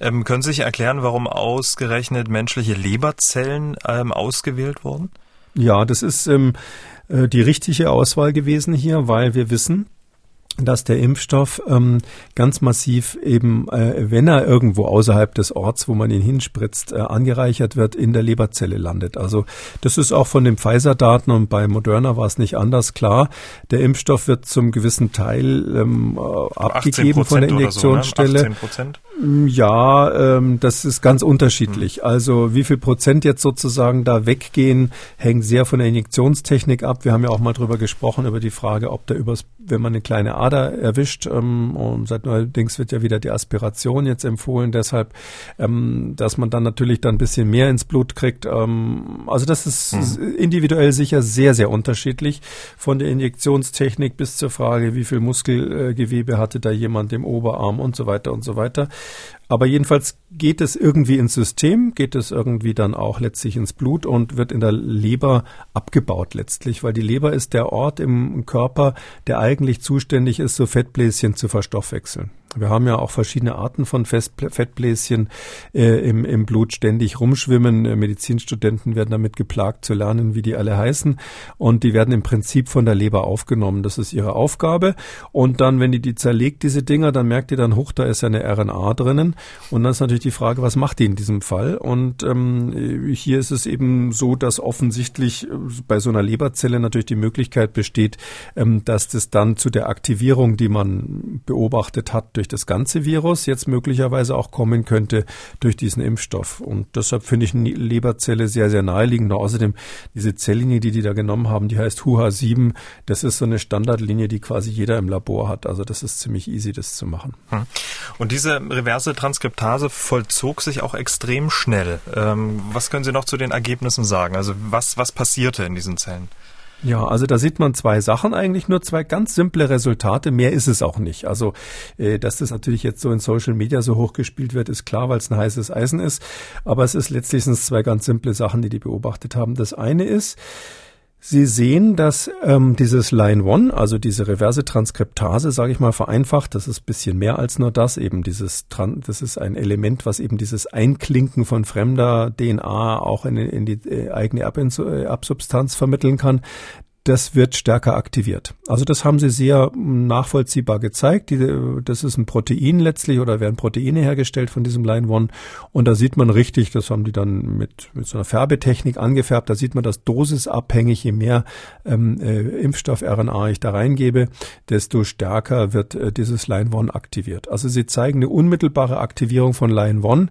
Ähm, können Sie sich erklären, warum ausgerechnet menschliche Leberzellen ähm, ausgewählt wurden? Ja, das ist ähm, äh, die richtige Auswahl gewesen hier, weil wir wissen, dass der Impfstoff ähm, ganz massiv eben, äh, wenn er irgendwo außerhalb des Orts, wo man ihn hinspritzt, äh, angereichert wird, in der Leberzelle landet. Also das ist auch von den Pfizer-Daten und bei Moderna war es nicht anders klar. Der Impfstoff wird zum gewissen Teil ähm, äh, abgegeben von der Injektionsstelle. So, ne? Mm, ja, ähm, das ist ganz unterschiedlich. Mhm. Also wie viel Prozent jetzt sozusagen da weggehen, hängt sehr von der Injektionstechnik ab. Wir haben ja auch mal drüber gesprochen, über die Frage, ob da übers, wenn man eine kleine Ader erwischt, ähm, und seit neuerdings wird ja wieder die Aspiration jetzt empfohlen, deshalb, ähm, dass man dann natürlich dann ein bisschen mehr ins Blut kriegt. Ähm, also das ist mhm. individuell sicher sehr, sehr unterschiedlich von der Injektionstechnik bis zur Frage, wie viel Muskelgewebe hatte da jemand im Oberarm und so weiter und so weiter. Aber jedenfalls geht es irgendwie ins System, geht es irgendwie dann auch letztlich ins Blut und wird in der Leber abgebaut letztlich, weil die Leber ist der Ort im Körper, der eigentlich zuständig ist, so Fettbläschen zu verstoffwechseln. Wir haben ja auch verschiedene Arten von Fettbläschen äh, im, im Blut ständig rumschwimmen. Äh, Medizinstudenten werden damit geplagt zu lernen, wie die alle heißen. Und die werden im Prinzip von der Leber aufgenommen. Das ist ihre Aufgabe. Und dann, wenn die die zerlegt, diese Dinger, dann merkt ihr dann, hoch, da ist eine RNA drinnen. Und dann ist natürlich die Frage, was macht die in diesem Fall? Und ähm, hier ist es eben so, dass offensichtlich äh, bei so einer Leberzelle natürlich die Möglichkeit besteht, ähm, dass das dann zu der Aktivierung, die man beobachtet hat, durch das ganze Virus jetzt möglicherweise auch kommen könnte durch diesen Impfstoff. Und deshalb finde ich eine Leberzelle sehr, sehr naheliegend. Außerdem diese Zelllinie, die die da genommen haben, die heißt HUH7. Das ist so eine Standardlinie, die quasi jeder im Labor hat. Also das ist ziemlich easy, das zu machen. Hm. Und diese reverse Transkriptase vollzog sich auch extrem schnell. Ähm, was können Sie noch zu den Ergebnissen sagen? Also was, was passierte in diesen Zellen? Ja, also da sieht man zwei Sachen eigentlich, nur zwei ganz simple Resultate. Mehr ist es auch nicht. Also, äh, dass das natürlich jetzt so in Social Media so hochgespielt wird, ist klar, weil es ein heißes Eisen ist. Aber es ist letztlich zwei ganz simple Sachen, die die beobachtet haben. Das eine ist, Sie sehen, dass ähm, dieses Line One, also diese reverse Transkriptase, sage ich mal vereinfacht, das ist bisschen mehr als nur das, eben dieses, das ist ein Element, was eben dieses Einklinken von fremder DNA auch in, in die äh, eigene äh, Absubstanz vermitteln kann. Das wird stärker aktiviert. Also das haben sie sehr nachvollziehbar gezeigt. das ist ein Protein letztlich oder werden Proteine hergestellt von diesem Line One. Und da sieht man richtig, das haben die dann mit, mit so einer Färbetechnik angefärbt, da sieht man das dosisabhängig, je mehr ähm, äh, Impfstoff-RNA ich da reingebe, desto stärker wird äh, dieses Line One aktiviert. Also sie zeigen eine unmittelbare Aktivierung von Line One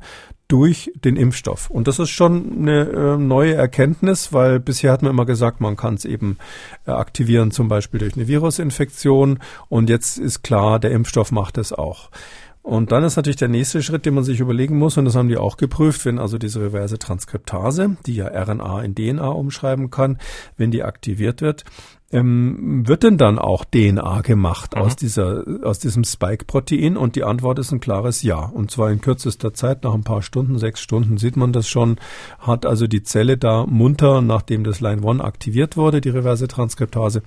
durch den Impfstoff. Und das ist schon eine äh, neue Erkenntnis, weil bisher hat man immer gesagt, man kann es eben äh, aktivieren, zum Beispiel durch eine Virusinfektion. Und jetzt ist klar, der Impfstoff macht es auch. Und dann ist natürlich der nächste Schritt, den man sich überlegen muss, und das haben die auch geprüft, wenn also diese reverse Transkriptase, die ja RNA in DNA umschreiben kann, wenn die aktiviert wird, ähm, wird denn dann auch DNA gemacht mhm. aus dieser, aus diesem Spike-Protein? Und die Antwort ist ein klares Ja. Und zwar in kürzester Zeit, nach ein paar Stunden, sechs Stunden sieht man das schon, hat also die Zelle da munter, nachdem das Line 1 aktiviert wurde, die reverse Transkriptase,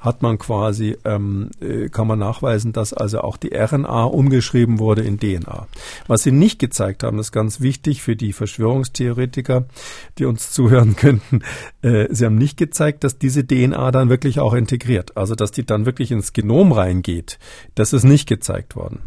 hat man quasi, ähm, äh, kann man nachweisen, dass also auch die RNA umgeschrieben wurde in DNA. Was sie nicht gezeigt haben, ist ganz wichtig für die Verschwörungstheoretiker, die uns [laughs] zuhören könnten. Äh, sie haben nicht gezeigt, dass diese DNA dann wirklich wirklich auch integriert. Also, dass die dann wirklich ins Genom reingeht, das ist nicht gezeigt worden.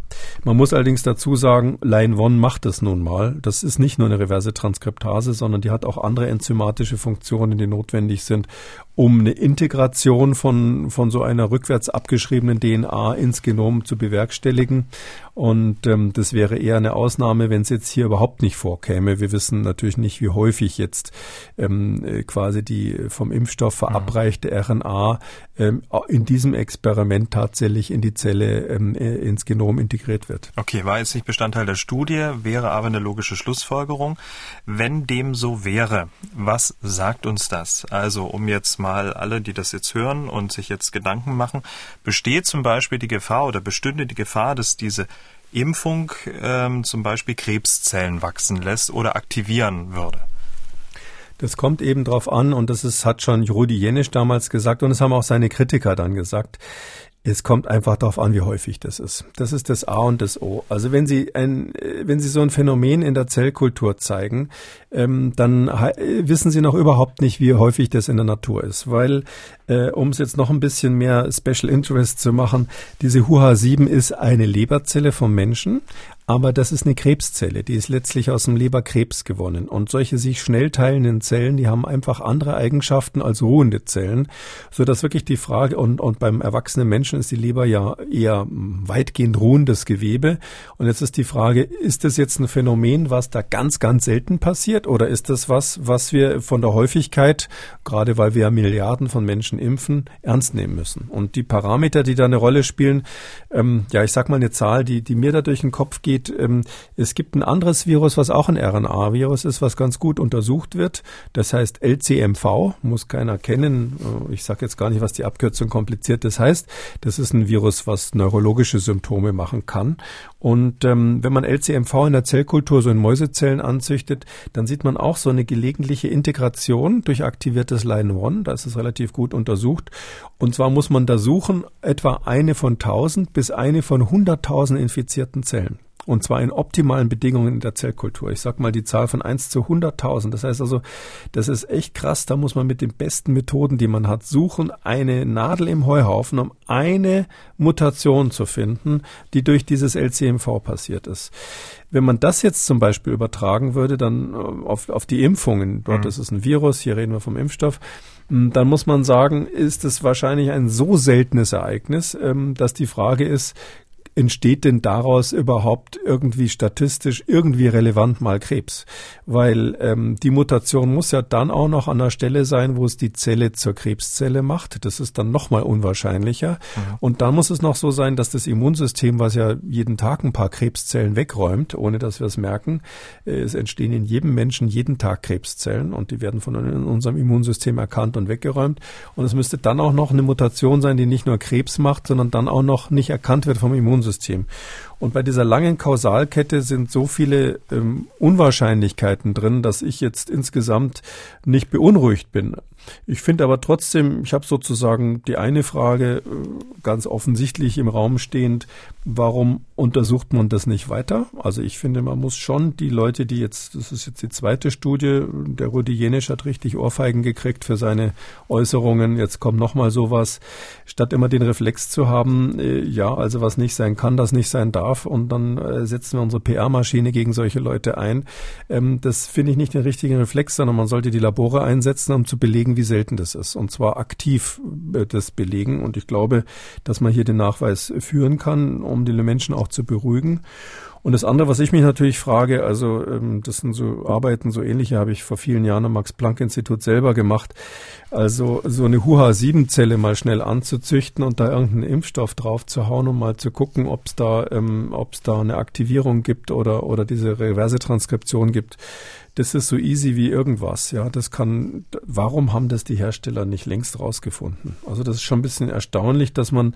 Man muss allerdings dazu sagen, Line One macht es nun mal. Das ist nicht nur eine reverse Transkriptase, sondern die hat auch andere enzymatische Funktionen, die notwendig sind, um eine Integration von, von so einer rückwärts abgeschriebenen DNA ins Genom zu bewerkstelligen. Und ähm, das wäre eher eine Ausnahme, wenn es jetzt hier überhaupt nicht vorkäme. Wir wissen natürlich nicht, wie häufig jetzt ähm, äh, quasi die vom Impfstoff verabreichte RNA ähm, in diesem Experiment tatsächlich in die Zelle, ähm, äh, ins Genom integriert wird. Okay, war jetzt nicht Bestandteil der Studie, wäre aber eine logische Schlussfolgerung. Wenn dem so wäre, was sagt uns das? Also, um jetzt mal alle, die das jetzt hören und sich jetzt Gedanken machen, besteht zum Beispiel die Gefahr oder bestünde die Gefahr, dass diese Impfung ähm, zum Beispiel Krebszellen wachsen lässt oder aktivieren würde? Das kommt eben drauf an und das ist, hat schon Rudi Jenisch damals gesagt und es haben auch seine Kritiker dann gesagt. Es kommt einfach darauf an, wie häufig das ist. Das ist das A und das O. Also wenn Sie ein, wenn Sie so ein Phänomen in der Zellkultur zeigen, ähm, dann wissen Sie noch überhaupt nicht, wie häufig das in der Natur ist. Weil, äh, um es jetzt noch ein bisschen mehr Special Interest zu machen, diese HUH7 ist eine Leberzelle vom Menschen, aber das ist eine Krebszelle, die ist letztlich aus dem Leberkrebs gewonnen. Und solche sich schnell teilenden Zellen, die haben einfach andere Eigenschaften als ruhende Zellen, so dass wirklich die Frage, und, und beim erwachsenen Menschen ist die Leber ja eher weitgehend ruhendes Gewebe. Und jetzt ist die Frage, ist das jetzt ein Phänomen, was da ganz, ganz selten passiert? Oder ist das was, was wir von der Häufigkeit, gerade weil wir ja Milliarden von Menschen impfen, ernst nehmen müssen? Und die Parameter, die da eine Rolle spielen, ähm, ja, ich sag mal eine Zahl, die, die mir da durch den Kopf geht, geht. Ähm, es gibt ein anderes Virus, was auch ein RNA-Virus ist, was ganz gut untersucht wird. Das heißt LCMV, muss keiner kennen. Äh, ich sage jetzt gar nicht, was die Abkürzung kompliziert das heißt. Das ist ein Virus, was neurologische Symptome machen kann. Und ähm, wenn man LCMV in der Zellkultur so in Mäusezellen anzüchtet, dann sieht man auch so eine gelegentliche Integration durch aktiviertes Line 1. Da ist es relativ gut untersucht. Und zwar muss man da suchen etwa eine von 1000 bis eine von 100.000 infizierten Zellen. Und zwar in optimalen Bedingungen in der Zellkultur. Ich sag mal die Zahl von 1 zu 100.000. Das heißt also, das ist echt krass. Da muss man mit den besten Methoden, die man hat, suchen, eine Nadel im Heuhaufen, um eine Mutation zu finden, die durch dieses LCMV passiert ist. Wenn man das jetzt zum Beispiel übertragen würde, dann äh, auf, auf die Impfungen, dort mhm. ist es ein Virus, hier reden wir vom Impfstoff, dann muss man sagen, ist es wahrscheinlich ein so seltenes Ereignis, ähm, dass die Frage ist, entsteht denn daraus überhaupt irgendwie statistisch irgendwie relevant mal Krebs? Weil ähm, die Mutation muss ja dann auch noch an der Stelle sein, wo es die Zelle zur Krebszelle macht. Das ist dann nochmal unwahrscheinlicher. Mhm. Und dann muss es noch so sein, dass das Immunsystem, was ja jeden Tag ein paar Krebszellen wegräumt, ohne dass wir es merken, äh, es entstehen in jedem Menschen jeden Tag Krebszellen und die werden von unserem Immunsystem erkannt und weggeräumt. Und es müsste dann auch noch eine Mutation sein, die nicht nur Krebs macht, sondern dann auch noch nicht erkannt wird vom Immunsystem. Immunsystem. Und bei dieser langen Kausalkette sind so viele ähm, Unwahrscheinlichkeiten drin, dass ich jetzt insgesamt nicht beunruhigt bin. Ich finde aber trotzdem, ich habe sozusagen die eine Frage äh, ganz offensichtlich im Raum stehend, warum untersucht man das nicht weiter? Also ich finde, man muss schon die Leute, die jetzt, das ist jetzt die zweite Studie, der Rudi Jenisch hat richtig Ohrfeigen gekriegt für seine Äußerungen, jetzt kommt nochmal sowas, statt immer den Reflex zu haben, äh, ja, also was nicht sein kann, das nicht sein darf und dann äh, setzen wir unsere PR-Maschine gegen solche Leute ein. Ähm, das finde ich nicht den richtigen Reflex, sondern man sollte die Labore einsetzen, um zu belegen, belegen, wie selten das ist. Und zwar aktiv äh, das belegen. Und ich glaube, dass man hier den Nachweis führen kann, um die Menschen auch zu beruhigen. Und das andere, was ich mich natürlich frage, also ähm, das sind so Arbeiten, so ähnliche habe ich vor vielen Jahren am Max-Planck-Institut selber gemacht. Also so eine HUHA-7-Zelle mal schnell anzuzüchten und da irgendeinen Impfstoff drauf zu hauen, um mal zu gucken, ob es da, ähm, ob es da eine Aktivierung gibt oder, oder diese reverse Transkription gibt das ist so easy wie irgendwas. Ja, das kann, warum haben das die Hersteller nicht längst rausgefunden? Also das ist schon ein bisschen erstaunlich, dass man,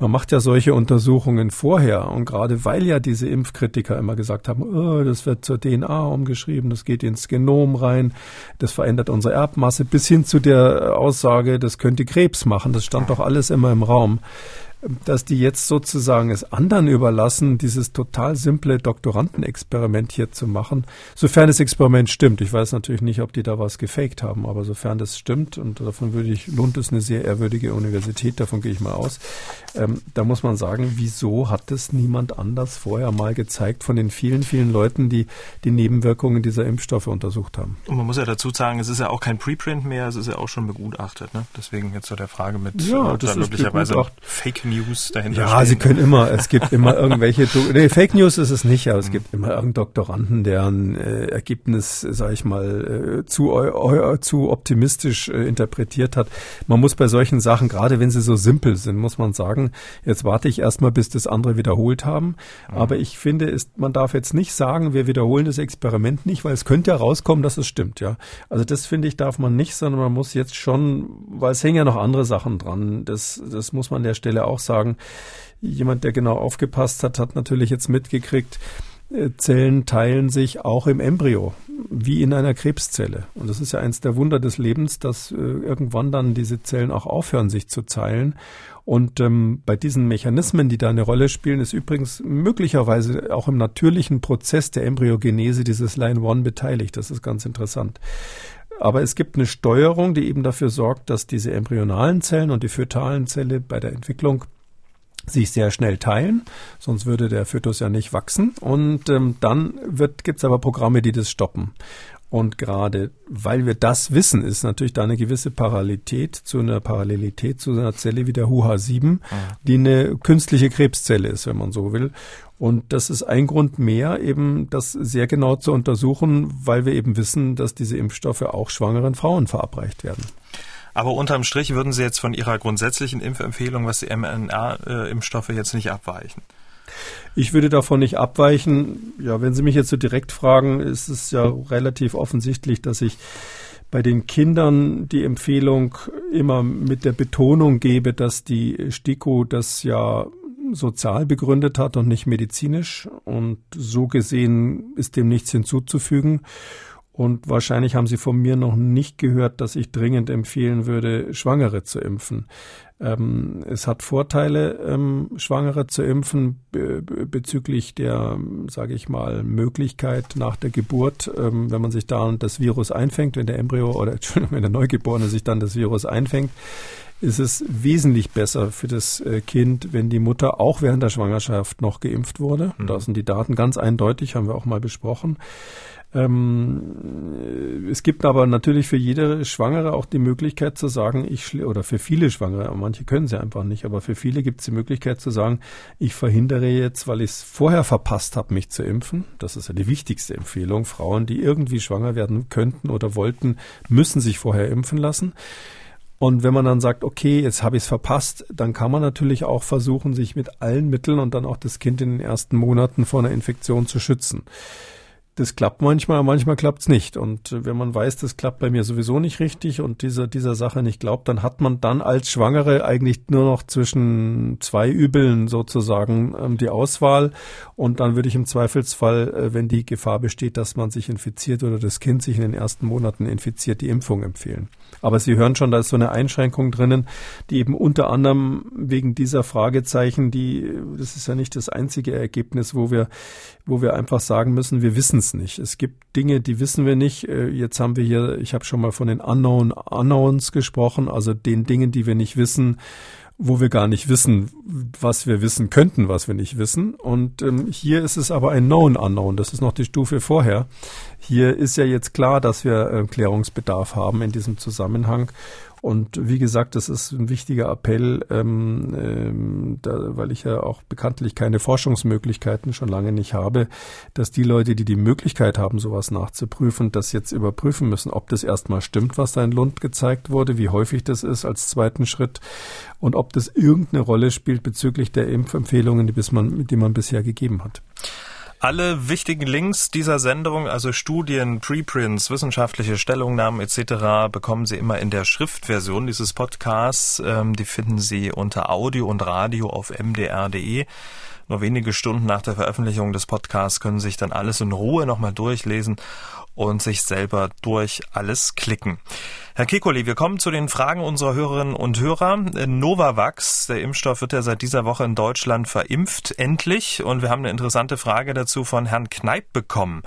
man macht ja solche Untersuchungen vorher und gerade weil ja diese Impfkritiker immer gesagt haben, oh, das wird zur DNA umgeschrieben, das geht ins Genom rein, das verändert unsere Erbmasse, bis hin zu der Aussage, das könnte Krebs machen, das stand doch alles immer im Raum dass die jetzt sozusagen es anderen überlassen, dieses total simple Doktorandenexperiment hier zu machen, sofern das Experiment stimmt. Ich weiß natürlich nicht, ob die da was gefaked haben, aber sofern das stimmt, und davon würde ich, lohnt es eine sehr ehrwürdige Universität, davon gehe ich mal aus, ähm, da muss man sagen, wieso hat das niemand anders vorher mal gezeigt von den vielen, vielen Leuten, die die Nebenwirkungen dieser Impfstoffe untersucht haben? Und man muss ja dazu sagen, es ist ja auch kein Preprint mehr, es ist ja auch schon begutachtet. Ne? Deswegen jetzt so der Frage mit ja, äh, möglicherweise Fake News dahinter. Ja. Sie können immer, es gibt immer irgendwelche, nee, Fake News ist es nicht, aber es mhm. gibt immer irgendeinen Doktoranden, deren äh, Ergebnis, sage ich mal, äh, zu, eu, zu optimistisch äh, interpretiert hat. Man muss bei solchen Sachen, gerade wenn sie so simpel sind, muss man sagen, jetzt warte ich erstmal, bis das andere wiederholt haben. Mhm. Aber ich finde, ist, man darf jetzt nicht sagen, wir wiederholen das Experiment nicht, weil es könnte ja rauskommen, dass es stimmt, ja. Also das finde ich, darf man nicht, sondern man muss jetzt schon, weil es hängen ja noch andere Sachen dran. Das, das muss man an der Stelle auch sagen. Jemand, der genau aufgepasst hat, hat natürlich jetzt mitgekriegt, äh, Zellen teilen sich auch im Embryo, wie in einer Krebszelle. Und das ist ja eins der Wunder des Lebens, dass äh, irgendwann dann diese Zellen auch aufhören, sich zu teilen. Und ähm, bei diesen Mechanismen, die da eine Rolle spielen, ist übrigens möglicherweise auch im natürlichen Prozess der Embryogenese dieses Line One beteiligt. Das ist ganz interessant. Aber es gibt eine Steuerung, die eben dafür sorgt, dass diese embryonalen Zellen und die fötalen Zelle bei der Entwicklung sich sehr schnell teilen, sonst würde der Fötus ja nicht wachsen. Und ähm, dann gibt es aber Programme, die das stoppen. Und gerade weil wir das wissen, ist natürlich da eine gewisse Parallelität zu einer Parallelität zu einer Zelle wie der HUH7, mhm. die eine künstliche Krebszelle ist, wenn man so will. Und das ist ein Grund mehr, eben das sehr genau zu untersuchen, weil wir eben wissen, dass diese Impfstoffe auch schwangeren Frauen verabreicht werden. Aber unterm Strich würden Sie jetzt von Ihrer grundsätzlichen Impfempfehlung, was die mRNA-Impfstoffe jetzt nicht abweichen? Ich würde davon nicht abweichen. Ja, wenn Sie mich jetzt so direkt fragen, ist es ja relativ offensichtlich, dass ich bei den Kindern die Empfehlung immer mit der Betonung gebe, dass die STIKO das ja sozial begründet hat und nicht medizinisch. Und so gesehen ist dem nichts hinzuzufügen. Und wahrscheinlich haben Sie von mir noch nicht gehört, dass ich dringend empfehlen würde, Schwangere zu impfen. Ähm, es hat Vorteile, ähm, Schwangere zu impfen be bezüglich der, sage ich mal, Möglichkeit nach der Geburt, ähm, wenn man sich da das Virus einfängt, wenn der Embryo oder [laughs] Entschuldigung, wenn der Neugeborene sich dann das Virus einfängt, ist es wesentlich besser für das äh, Kind, wenn die Mutter auch während der Schwangerschaft noch geimpft wurde. Mhm. Da sind die Daten ganz eindeutig, haben wir auch mal besprochen. Ähm, es gibt aber natürlich für jede Schwangere auch die Möglichkeit zu sagen, ich oder für viele Schwangere, manche können sie einfach nicht, aber für viele gibt es die Möglichkeit zu sagen, ich verhindere jetzt, weil ich es vorher verpasst habe, mich zu impfen. Das ist ja die wichtigste Empfehlung. Frauen, die irgendwie schwanger werden könnten oder wollten, müssen sich vorher impfen lassen. Und wenn man dann sagt, okay, jetzt habe ich es verpasst, dann kann man natürlich auch versuchen, sich mit allen Mitteln und dann auch das Kind in den ersten Monaten vor einer Infektion zu schützen. Das klappt manchmal, manchmal klappt's nicht. Und wenn man weiß, das klappt bei mir sowieso nicht richtig und dieser, dieser Sache nicht glaubt, dann hat man dann als Schwangere eigentlich nur noch zwischen zwei Übeln sozusagen ähm, die Auswahl. Und dann würde ich im Zweifelsfall, äh, wenn die Gefahr besteht, dass man sich infiziert oder das Kind sich in den ersten Monaten infiziert, die Impfung empfehlen. Aber Sie hören schon, da ist so eine Einschränkung drinnen, die eben unter anderem wegen dieser Fragezeichen, die, das ist ja nicht das einzige Ergebnis, wo wir, wo wir einfach sagen müssen, wir wissen es nicht. Es gibt Dinge, die wissen wir nicht. Äh, jetzt haben wir hier, ich habe schon mal von den Unknown Unknowns gesprochen, also den Dingen, die wir nicht wissen wo wir gar nicht wissen, was wir wissen könnten, was wir nicht wissen. Und ähm, hier ist es aber ein Known Unknown. Das ist noch die Stufe vorher. Hier ist ja jetzt klar, dass wir äh, Klärungsbedarf haben in diesem Zusammenhang. Und wie gesagt, das ist ein wichtiger Appell, ähm, ähm, da, weil ich ja auch bekanntlich keine Forschungsmöglichkeiten schon lange nicht habe, dass die Leute, die die Möglichkeit haben, sowas nachzuprüfen, das jetzt überprüfen müssen, ob das erstmal stimmt, was da in Lund gezeigt wurde, wie häufig das ist als zweiten Schritt und ob das irgendeine Rolle spielt bezüglich der Impfempfehlungen, die, bis man, die man bisher gegeben hat. Alle wichtigen Links dieser Sendung, also Studien, Preprints, wissenschaftliche Stellungnahmen etc., bekommen Sie immer in der Schriftversion dieses Podcasts. Ähm, die finden Sie unter Audio und Radio auf mdr.de. Nur wenige Stunden nach der Veröffentlichung des Podcasts können Sie sich dann alles in Ruhe nochmal durchlesen und sich selber durch alles klicken. Herr Kekoli, wir kommen zu den Fragen unserer Hörerinnen und Hörer. Novavax, der Impfstoff wird ja seit dieser Woche in Deutschland verimpft, endlich. Und wir haben eine interessante Frage dazu von Herrn Kneip bekommen.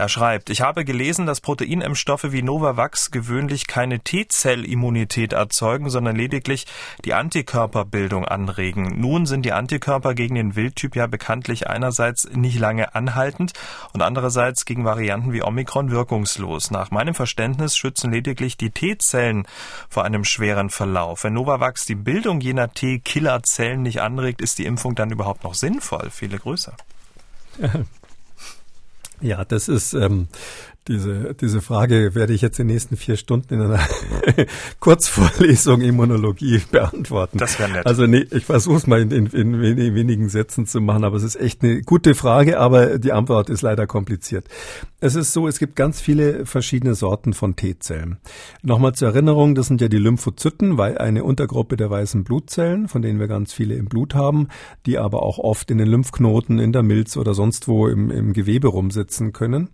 Er schreibt, ich habe gelesen, dass Proteinimpfstoffe wie Novavax gewöhnlich keine T-Zell-Immunität erzeugen, sondern lediglich die Antikörperbildung anregen. Nun sind die Antikörper gegen den Wildtyp ja bekanntlich einerseits nicht lange anhaltend und andererseits gegen Varianten wie Omikron wirkungslos. Nach meinem Verständnis schützen lediglich die T-Zellen vor einem schweren Verlauf. Wenn Novavax die Bildung jener T-Killerzellen nicht anregt, ist die Impfung dann überhaupt noch sinnvoll? Viele Grüße. [laughs] Ja, das ist ähm, diese, diese Frage werde ich jetzt in den nächsten vier Stunden in einer [laughs] Kurzvorlesung Immunologie beantworten. Das wäre nett. Also nee, ich versuche es mal in, in, in wenigen Sätzen zu machen, aber es ist echt eine gute Frage, aber die Antwort ist leider kompliziert. Es ist so, es gibt ganz viele verschiedene Sorten von T-Zellen. Nochmal zur Erinnerung, das sind ja die Lymphozyten, weil eine Untergruppe der weißen Blutzellen, von denen wir ganz viele im Blut haben, die aber auch oft in den Lymphknoten, in der Milz oder sonst wo im, im Gewebe rumsitzen können.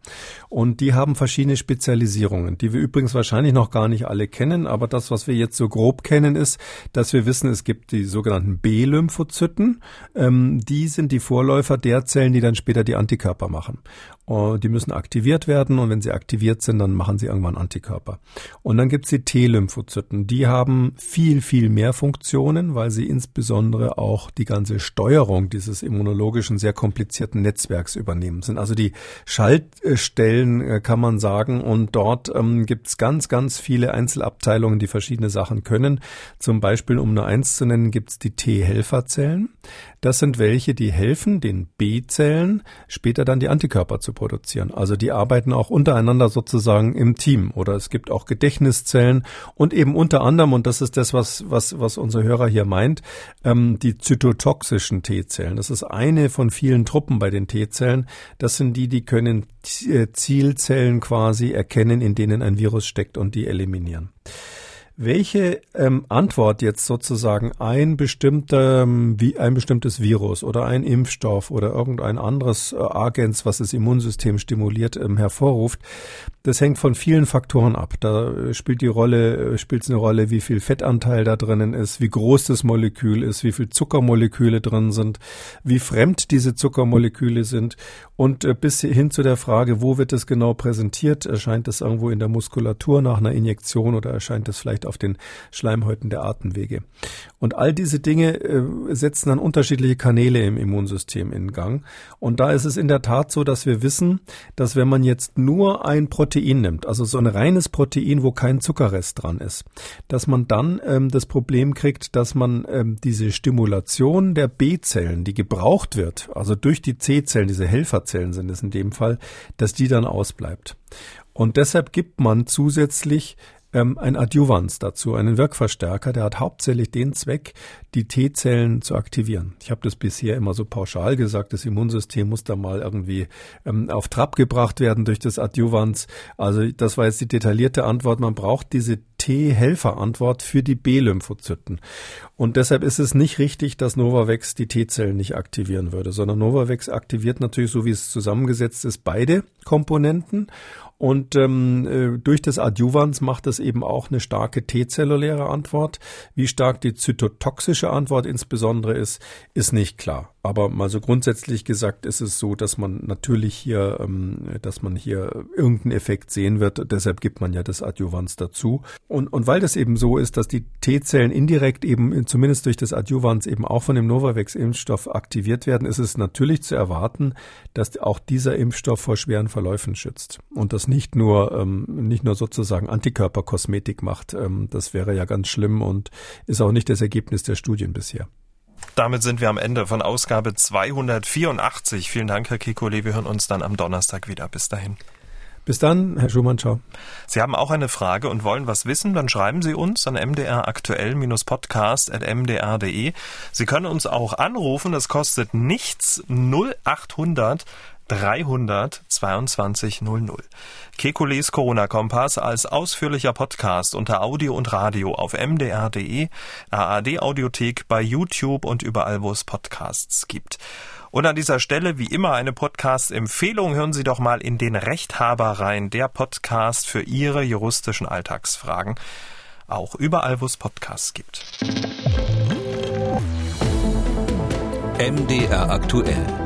Und die haben verschiedene Spezialisierungen, die wir übrigens wahrscheinlich noch gar nicht alle kennen, aber das, was wir jetzt so grob kennen, ist, dass wir wissen, es gibt die sogenannten B-Lymphozyten. Ähm, die sind die Vorläufer der Zellen, die dann später die Antikörper machen. Und die müssen aktiviert werden und wenn sie aktiviert sind, dann machen sie irgendwann Antikörper. Und dann gibt es die T-Lymphozyten. Die haben viel, viel mehr Funktionen, weil sie insbesondere auch die ganze Steuerung dieses immunologischen, sehr komplizierten Netzwerks übernehmen. sind also die Schaltstellen, äh, kann man sagen. Und dort ähm, gibt es ganz, ganz viele Einzelabteilungen, die verschiedene Sachen können. Zum Beispiel, um nur eins zu nennen, gibt es die T-Helferzellen. Das sind welche, die helfen, den B-Zellen später dann die Antikörper zu produzieren. Also die arbeiten auch untereinander sozusagen im Team. Oder es gibt auch Gedächtniszellen und eben unter anderem, und das ist das, was, was, was unser Hörer hier meint, ähm, die zytotoxischen T-Zellen. Das ist eine von vielen Truppen bei den T-Zellen. Das sind die, die können äh, Zielzellen quasi erkennen, in denen ein Virus steckt und die eliminieren welche ähm, Antwort jetzt sozusagen ein bestimmter, ähm, wie ein bestimmtes Virus oder ein Impfstoff oder irgendein anderes äh, Agens, was das Immunsystem stimuliert, ähm, hervorruft, das hängt von vielen Faktoren ab. Da äh, spielt die Rolle, äh, spielt es eine Rolle, wie viel Fettanteil da drinnen ist, wie groß das Molekül ist, wie viel Zuckermoleküle drin sind, wie fremd diese Zuckermoleküle sind und äh, bis hin zu der Frage, wo wird es genau präsentiert? Erscheint es irgendwo in der Muskulatur nach einer Injektion oder erscheint es vielleicht auf den Schleimhäuten der Atemwege? Und all diese Dinge setzen dann unterschiedliche Kanäle im Immunsystem in Gang. Und da ist es in der Tat so, dass wir wissen, dass wenn man jetzt nur ein Protein nimmt, also so ein reines Protein, wo kein Zuckerrest dran ist, dass man dann ähm, das Problem kriegt, dass man ähm, diese Stimulation der B-Zellen, die gebraucht wird, also durch die C-Zellen, diese Helferzellen sind es in dem Fall, dass die dann ausbleibt. Und deshalb gibt man zusätzlich ähm, ein Adjuvans dazu, einen Wirkverstärker, der hat hauptsächlich den Zweck, die T-Zellen zu aktivieren. Ich habe das bisher immer so pauschal gesagt, das Immunsystem muss da mal irgendwie ähm, auf Trab gebracht werden durch das Adjuvans. Also das war jetzt die detaillierte Antwort. Man braucht diese T-Helferantwort für die B-Lymphozyten. Und deshalb ist es nicht richtig, dass Novavax die T-Zellen nicht aktivieren würde, sondern Novavax aktiviert natürlich, so wie es zusammengesetzt ist, beide Komponenten. Und ähm, äh, durch das Adjuvans macht es eben auch eine starke T-zelluläre Antwort. Wie stark die zytotoxische Antwort insbesondere ist, ist nicht klar. Aber mal so grundsätzlich gesagt ist es so, dass man natürlich hier, ähm, dass man hier irgendeinen Effekt sehen wird. Deshalb gibt man ja das Adjuvans dazu. Und, und weil das eben so ist, dass die T-Zellen indirekt eben zumindest durch das Adjuvans eben auch von dem Novavax-Impfstoff aktiviert werden, ist es natürlich zu erwarten, dass auch dieser Impfstoff vor schweren Verläufen schützt. Und das nicht nur, ähm, nicht nur sozusagen Antikörperkosmetik macht. Ähm, das wäre ja ganz schlimm und ist auch nicht das Ergebnis der Studien bisher. Damit sind wir am Ende von Ausgabe 284. Vielen Dank, Herr Kikole. Wir hören uns dann am Donnerstag wieder. Bis dahin. Bis dann, Herr Schumann, ciao. Sie haben auch eine Frage und wollen was wissen, dann schreiben Sie uns an mdraktuell-podcast.mdr.de. Sie können uns auch anrufen, das kostet nichts 0800 300 22 00. Kekules Corona-Kompass als ausführlicher Podcast unter Audio und Radio auf mdr.de, ARD-Audiothek, bei YouTube und überall, wo es Podcasts gibt. Und an dieser Stelle, wie immer, eine Podcast-Empfehlung. Hören Sie doch mal in den Rechthaber rein, der Podcast für Ihre juristischen Alltagsfragen. Auch überall, wo es Podcasts gibt. MDR aktuell.